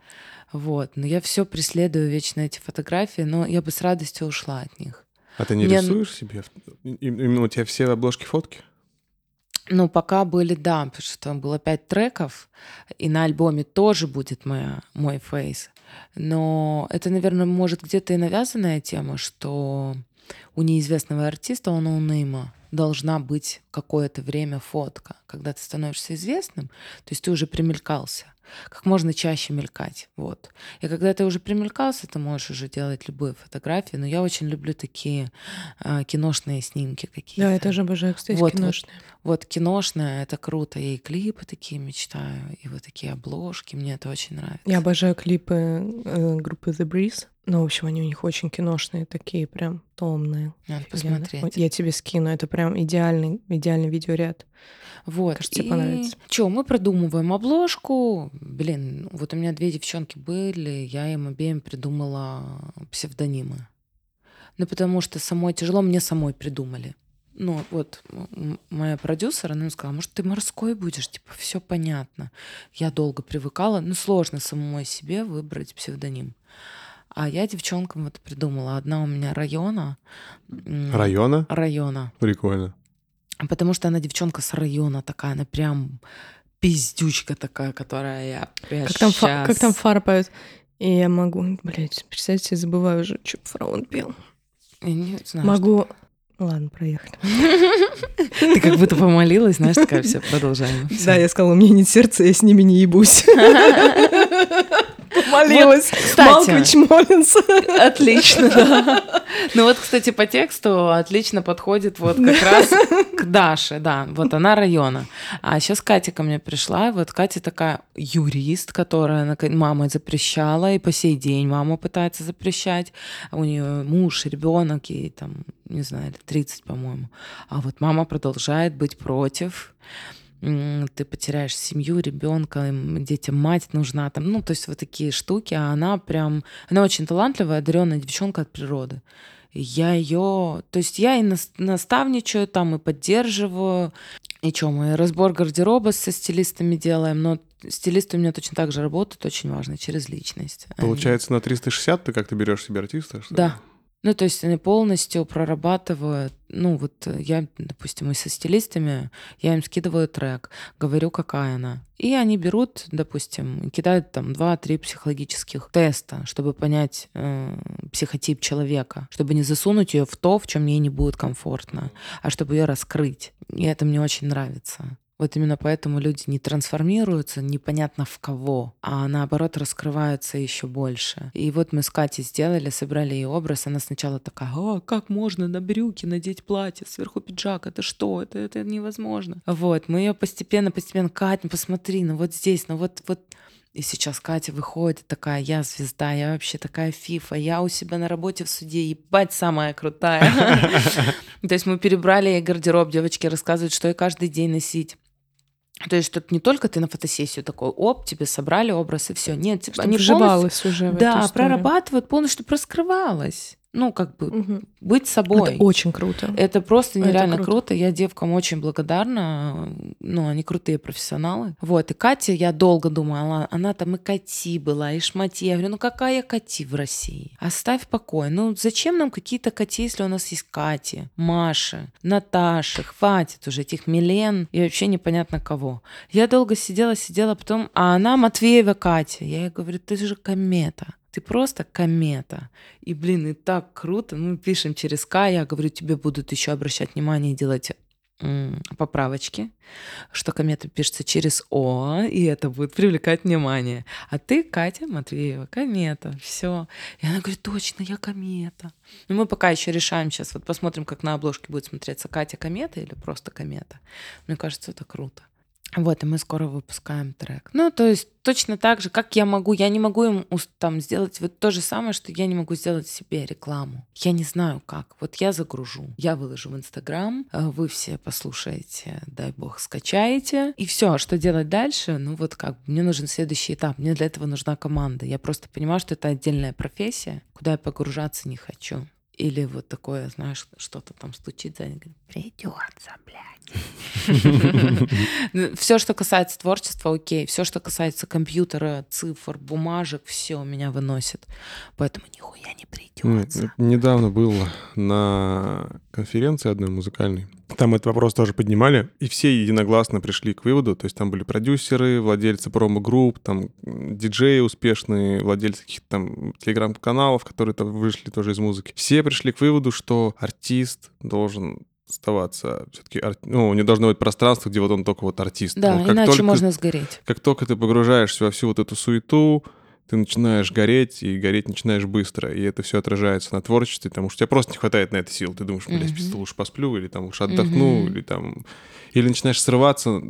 Вот. Но я все преследую вечно эти фотографии, но я бы с радостью ушла от них. А ты не Мне- рисуешь себе? Именно у тебя все обложки фотки? Ну, пока были, да, потому что там было пять треков, и на альбоме тоже будет моя, мой фейс. Но это, наверное, может где-то и навязанная тема, что у неизвестного артиста, у ноунейма, должна быть какое-то время фотка. Когда ты становишься известным, то есть ты уже примелькался. Как можно чаще мелькать. Вот. И когда ты уже примелькался, ты можешь уже делать любые фотографии. Но я очень люблю такие а, киношные снимки какие-то. Да, я тоже обожаю, кстати, Вот, вот. киношные. Вот киношное, это круто. Я и клипы такие мечтаю, и вот такие обложки. Мне это очень нравится. Я обожаю клипы э, группы The Breeze. Ну, в общем, они у них очень киношные, такие прям томные. Надо Офигенно. посмотреть. Я тебе скину, это прям идеальный, идеальный видеоряд. Вот. Кажется, тебе понравится. Че, мы продумываем обложку. Блин, вот у меня две девчонки были, я им обеим придумала псевдонимы. Ну, потому что самой тяжело, мне самой придумали. Ну, вот моя продюсер, она мне сказала, может, ты морской будешь? Типа, все понятно. Я долго привыкала. Ну, сложно самой себе выбрать псевдоним. А я девчонкам вот придумала. Одна у меня района. Района? Района. Прикольно. Потому что она девчонка с района такая, она прям пиздючка такая, которая я прям Как там, фа- как там фара поет? И я могу, блядь, представьте, забываю уже, что фараон пел. Я не знаю, могу... Ладно, проехали. Ты как будто помолилась, знаешь, такая, все, продолжаем. Да, я сказала, у меня нет сердца, я с ними не ебусь. Помолилась. кстати. Малкович молится. Отлично, да. Ну вот, кстати, по тексту отлично подходит вот как раз к Даше, да. Вот она района. А сейчас Катя ко мне пришла, и вот Катя такая юрист, которая мама запрещала, и по сей день мама пытается запрещать. У нее муж, ребенок, ей там, не знаю, 30, по-моему. А вот мама продолжает быть против ты потеряешь семью, ребенка, детям мать нужна, там, ну, то есть вот такие штуки, а она прям, она очень талантливая, одаренная девчонка от природы. И Я ее, то есть я и нас- наставничаю там, и поддерживаю. И что, мы разбор гардероба со стилистами делаем, но стилисты у меня точно так же работают, очень важно, через личность. Они- Получается, на 360 ты как-то берешь себе артиста? что ли? Ну, то есть они полностью прорабатывают, ну, вот э, я, допустим, и со стилистами, я им скидываю трек, говорю, какая она. И они берут, допустим, кидают там два-три психологических теста, чтобы понять э, психотип человека, чтобы не засунуть ее в то, в чем ей не будет комфортно, а чтобы ее раскрыть. И это мне очень нравится. Вот именно поэтому люди не трансформируются непонятно в кого, а наоборот раскрываются еще больше. И вот мы с Катей сделали, собрали ей образ. Она сначала такая, а как можно на брюки надеть платье, сверху пиджак, это что? Это, это невозможно. Вот, мы ее постепенно, постепенно, Катя, ну посмотри, ну вот здесь, ну вот, вот и сейчас Катя выходит такая, я звезда, я вообще такая фифа, я у себя на работе в суде, ебать, самая крутая. [LAUGHS] То есть мы перебрали гардероб, девочки рассказывают, что ей каждый день носить. То есть что не только ты на фотосессию такой, оп, тебе собрали образ и все. Нет, типа, они полностью, уже да, прорабатывают полностью, чтобы раскрывалась. Ну, как бы Мгм. быть собой. Это очень круто. Это просто Это нереально круто. круто. Я девкам очень благодарна. Ну, они крутые профессионалы. Вот. И Катя, я долго думала, она, там и Кати была, и Шмати. Я говорю, ну какая Кати в России? Оставь в покое. Ну зачем нам какие-то Кати, если у нас есть Кати, Маша, Наташа? Хватит уже этих Милен и вообще непонятно кого. Я долго сидела, сидела, потом... А она Матвеева Катя. Я ей говорю, ты же комета. Ты просто комета. И, блин, и так круто. Мы пишем через К, я говорю, тебе будут еще обращать внимание и делать поправочки, что комета пишется через О, и это будет привлекать внимание. А ты, Катя Матвеева, комета, все. И она говорит, точно, я комета. Но мы пока еще решаем сейчас, вот посмотрим, как на обложке будет смотреться Катя комета или просто комета. Мне кажется, это круто. Вот, и мы скоро выпускаем трек. Ну, то есть точно так же, как я могу, я не могу им там сделать вот то же самое, что я не могу сделать себе рекламу. Я не знаю как. Вот я загружу, я выложу в Инстаграм, э, вы все послушаете, дай бог, скачаете. И все, что делать дальше? Ну вот как, мне нужен следующий этап, мне для этого нужна команда. Я просто понимаю, что это отдельная профессия, куда я погружаться не хочу. Или вот такое, знаешь, что-то там стучит за говорит, придется, блядь. [LAUGHS] Все, что касается творчества, окей. Все, что касается компьютера, цифр, бумажек, все меня выносит. Поэтому нихуя не Ну, придется. Недавно был на конференции одной музыкальной. Там этот вопрос тоже поднимали, и все единогласно пришли к выводу. То есть там были продюсеры, владельцы промо-групп, там диджеи успешные, владельцы каких-то там телеграм-каналов, которые там вышли тоже из музыки. Все пришли к выводу, что артист должен оставаться все-таки, ну, не должно быть пространства, где вот он только вот артист. Да, Вот как иначе только- можно сгореть. как только ты погружаешься во всю вот эту суету, ты начинаешь гореть, и гореть начинаешь быстро. И это все отражается на творчестве, потому что у тебя просто не хватает на это сил. Ты думаешь, блядь, Мгм. лучше посплю, или там лучше отдохну, Мгм. или там... Или начинаешь срываться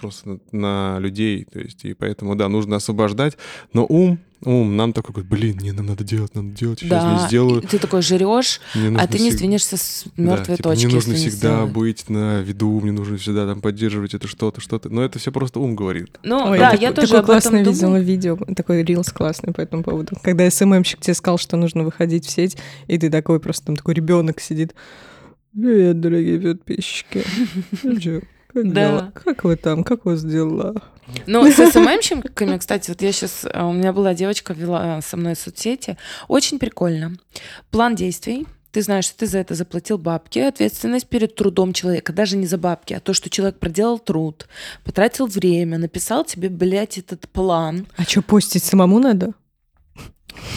просто на, на людей. То есть, и поэтому, да, нужно освобождать. Но ум, ум нам такой, говорит, блин, не, нам надо делать, надо делать, сейчас Да, не сделаю. и ты такой жрешь, а ты не всег- сдвинешься с да, мертвой типа, точки. Мне нужно не всегда сделаешь. быть на виду, мне нужно всегда там поддерживать это что-то, что-то. Но это все просто ум говорит. Ну, Ой, да, так- я такое тоже об классное этом видела думаю. видео, такой рилс классный по этому поводу. Когда СММщик тебе сказал, что нужно выходить в сеть, и ты такой просто там такой ребенок сидит. Привет, дорогие подписчики. [LAUGHS] Как Да. дела? Как вы там? Как у вас дела? Ну, с СММщиками, кстати, вот я сейчас... У меня была девочка, вела со мной соцсети. Очень прикольно. План действий. Ты знаешь, что ты за это заплатил бабки, ответственность перед трудом человека, даже не за бабки, а то, что человек проделал труд, потратил время, написал тебе, блядь, этот план. А что, постить самому надо?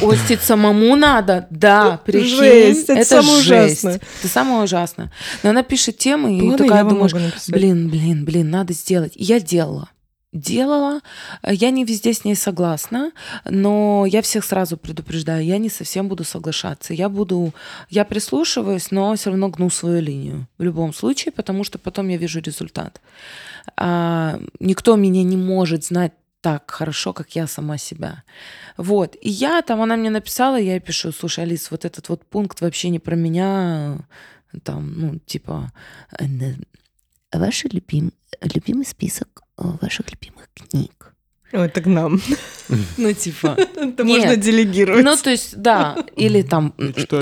Постить самому надо, да, прикинь. Жесть, это самое жесть. ужасное. Это самое ужасное. Но она пишет темы, и Планы такая я вам думаешь, блин, блин, блин, надо сделать. И я делала. Делала. Я не везде с ней согласна, но я всех сразу предупреждаю, я не совсем буду соглашаться. Я буду, я прислушиваюсь, но все равно гну свою линию в любом случае, потому что потом я вижу результат. А, никто меня не может знать так хорошо, как я сама себя. Вот. И я там, она мне написала, я ей пишу, слушай, Алис, вот этот вот пункт вообще не про меня, там, ну, типа, э, ваш любим, любимый список э, ваших любимых книг. О, это к нам. [LAUGHS] Ну, типа... Это можно делегировать. Ну, то есть, да, или там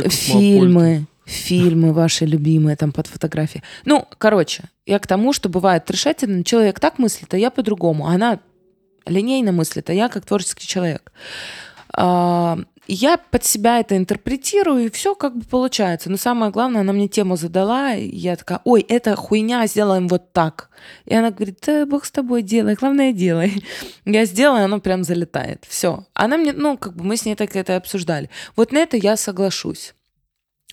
фильмы, фильмы ваши любимые там под фотографии. Ну, короче, я к тому, что бывает трешательно, человек так мыслит, а я по-другому. Она линейно мыслит, а я как творческий человек. А, я под себя это интерпретирую, и все как бы получается. Но самое главное, она мне тему задала, и я такая, ой, это хуйня, сделаем вот так. И она говорит, да бог с тобой, делай, главное, делай. [LAUGHS] Я сделаю, оно прям залетает. Все. Она мне, ну, как бы мы с ней так это обсуждали. Вот на это я соглашусь.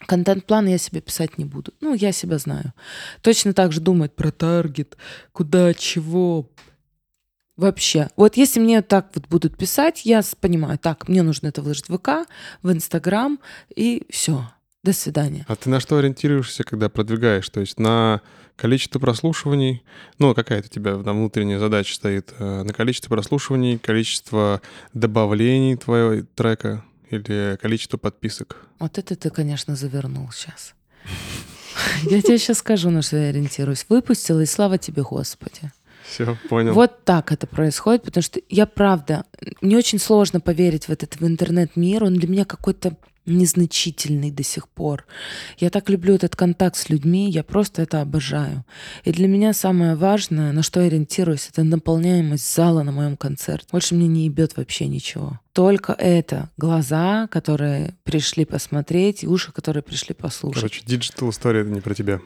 Контент-план я себе писать не буду. Ну, я себя знаю. Точно так же думает про таргет, куда, чего. Вообще. Вот если мне так вот будут писать, я понимаю, так, мне нужно это выложить в ВК, в Инстаграм, и все. До свидания. А ты на что ориентируешься, когда продвигаешь? То есть на количество прослушиваний, ну, какая-то у тебя там внутренняя задача стоит, э, на количество прослушиваний, количество добавлений твоего трека или количество подписок? Вот это ты, конечно, завернул сейчас. [LAUGHS] Я тебе сейчас скажу, на что я ориентируюсь. Выпустила, и слава тебе, Господи. Все, понял. Вот так это происходит, потому что я правда, мне очень сложно поверить в этот в интернет-мир, он для меня какой-то незначительный до сих пор. Я так люблю этот контакт с людьми, я просто это обожаю. И для меня самое важное, на что я ориентируюсь, это наполняемость зала на моем концерте. Больше мне не ебет вообще ничего. Только это глаза, которые пришли посмотреть, и уши, которые пришли послушать. Короче, digital история это не про тебя.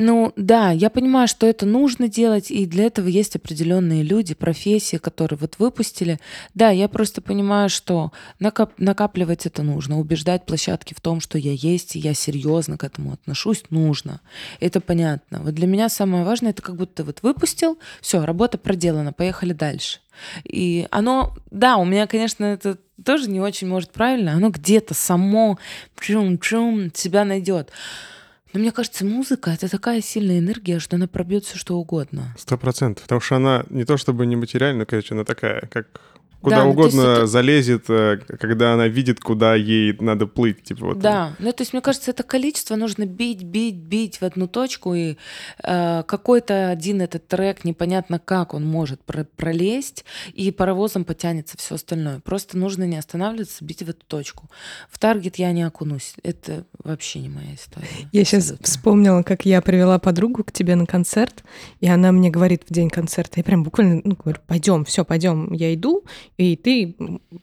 Ну да, я понимаю, что это нужно делать, и для этого есть определенные люди, профессии, которые вот выпустили. Да, я просто понимаю, что накап- накапливать это нужно, убеждать площадки в том, что я есть, и я серьезно к этому отношусь, нужно. Это понятно. Вот для меня самое важное, это как будто вот выпустил, все, работа проделана, поехали дальше. И оно, да, у меня, конечно, это тоже не очень может правильно, оно где-то само чум-чум себя найдет. Но мне кажется, музыка — это такая сильная энергия, что она пробьет все что угодно. Сто процентов. Потому что она не то чтобы не материальная, короче, она такая, как куда Да, ну, угодно это- залезет, э, когда она видит, куда ей надо плыть. Типа вот. Да, ну то есть мне кажется, это количество нужно бить, бить, бить в одну точку, и э, какой-то один этот трек, непонятно как он может про- пролезть, и паровозом потянется все остальное. Просто нужно не останавливаться, бить в эту точку. В таргет я не окунусь, это вообще не моя история. Я сейчас Абсолютно. вспомнила, как я привела подругу к тебе на концерт, и она мне говорит в день концерта, я прям буквально ну, говорю, пойдем, все, пойдем, я иду, и ты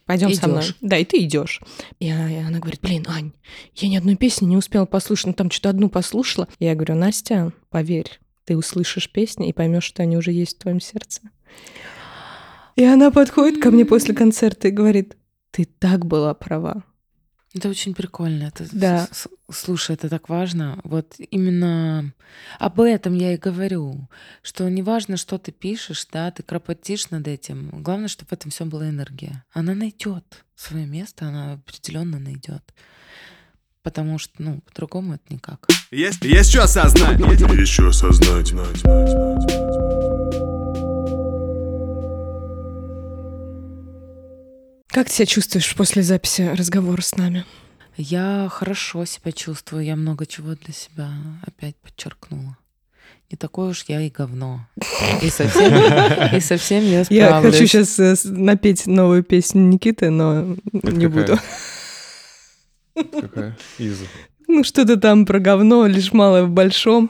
пойдем со мной. Да, и ты идешь. И она, и она говорит, блин, Ань, я ни одной песни не успела послушать, ну там что-то одну послушала. Я говорю, Настя, поверь, ты услышишь песни и поймешь, что они уже есть в твоем сердце. И она подходит ко мне после концерта и говорит, ты так была права. Это очень прикольно. Это, Да. Слушай, это так важно. Вот именно об этом я и говорю, что не важно, что ты пишешь, да, ты кропотишь над этим. Главное, чтобы в этом все была энергия. Она найдет свое место, она определенно найдет. Потому что, ну, по-другому это никак. Есть, есть что осознать. Еще осознать. Как ты себя чувствуешь после записи разговора с нами? Я хорошо себя чувствую, я много чего для себя опять подчеркнула. Не такое уж я и говно. И совсем, и совсем я [LAUGHS] Я справлюсь. хочу сейчас напеть новую песню Никиты, но Это не какая? буду. Какая? Иза. [LAUGHS] Ну, что-то там про говно, лишь малое в большом.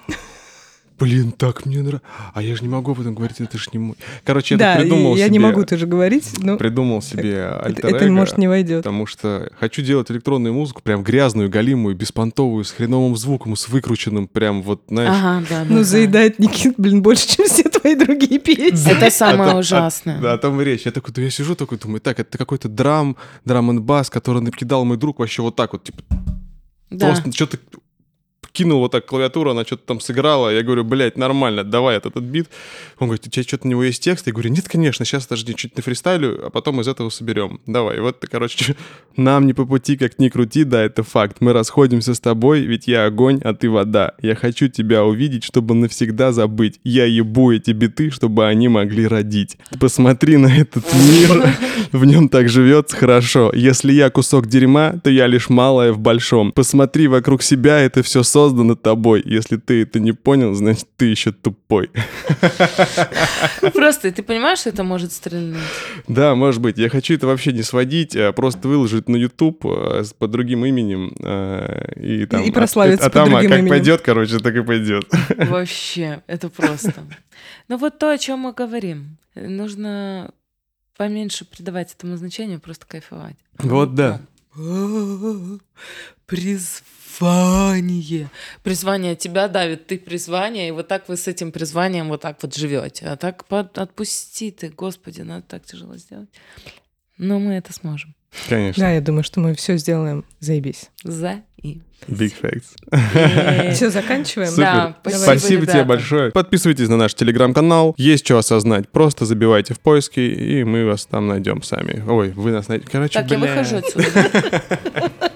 Блин, так мне нравится. А я же не могу об этом говорить, это ж не мой. Короче, я да, так придумал я себе... не могу тоже говорить, но Придумал себе это, альтер это, может, не войдет. Потому что хочу делать электронную музыку, прям грязную, галимую, беспонтовую, с хреновым звуком, с выкрученным, прям вот, знаешь... Ага, да, да, Ну, да. заедает Никит, блин, больше, чем все твои другие песни. Это [LAUGHS] самое О том- ужасное. Да, о том и речь. Я такой, да я сижу такой, думаю, так, это какой-то драм, драм н бас, который накидал мой друг вообще вот так вот, типа, Да. просто что-то кинул вот так клавиатуру, она что-то там сыграла. Я говорю, блядь, нормально, давай этот, этот бит. Он говорит, у тебя что-то у него есть текст? Я говорю, нет, конечно, сейчас подожди, чуть на фристайлю, а потом из этого соберем. Давай. Вот, короче, [LAUGHS] нам не по пути, как ни крути, да, это факт. Мы расходимся с тобой, ведь я огонь, а ты вода. Я хочу тебя увидеть, чтобы навсегда забыть. Я ебу эти биты, чтобы они могли родить. Посмотри на этот мир, в нем так живется хорошо. Если я кусок дерьма, то я лишь малое в большом. Посмотри вокруг себя, это все создано тобой. Если ты это не понял, значит ты еще тупой. Просто ты понимаешь, что это может стрельнуть? Да, может быть. Я хочу это вообще не сводить, а просто выложить на YouTube э, под другим именем. э, И, там, И прославиться а, а под там, а другим как именем. пойдет, короче, так и пойдет. Вообще, это просто. Ну вот то, о чем мы говорим. Нужно поменьше придавать этому значению, просто кайфовать. Вот да. Ну, Призвание. Призвание тебя давит, ты призвание, и вот так вы с этим призванием вот так вот живете. А так под- отпусти ты, господи, надо так тяжело сделать. Но мы это сможем. Конечно. Да, я думаю, что мы все сделаем. Заебись. За и. Big facts. Все, заканчиваем. Супер. Да, спасибо, Спасибо тебе большое. Подписывайтесь на наш телеграм-канал. Есть что осознать. Просто забивайте в поиски, и мы вас там найдем сами. Ой, вы нас найдете. Короче, Так, я бля. выхожу отсюда. да? [LAUGHS]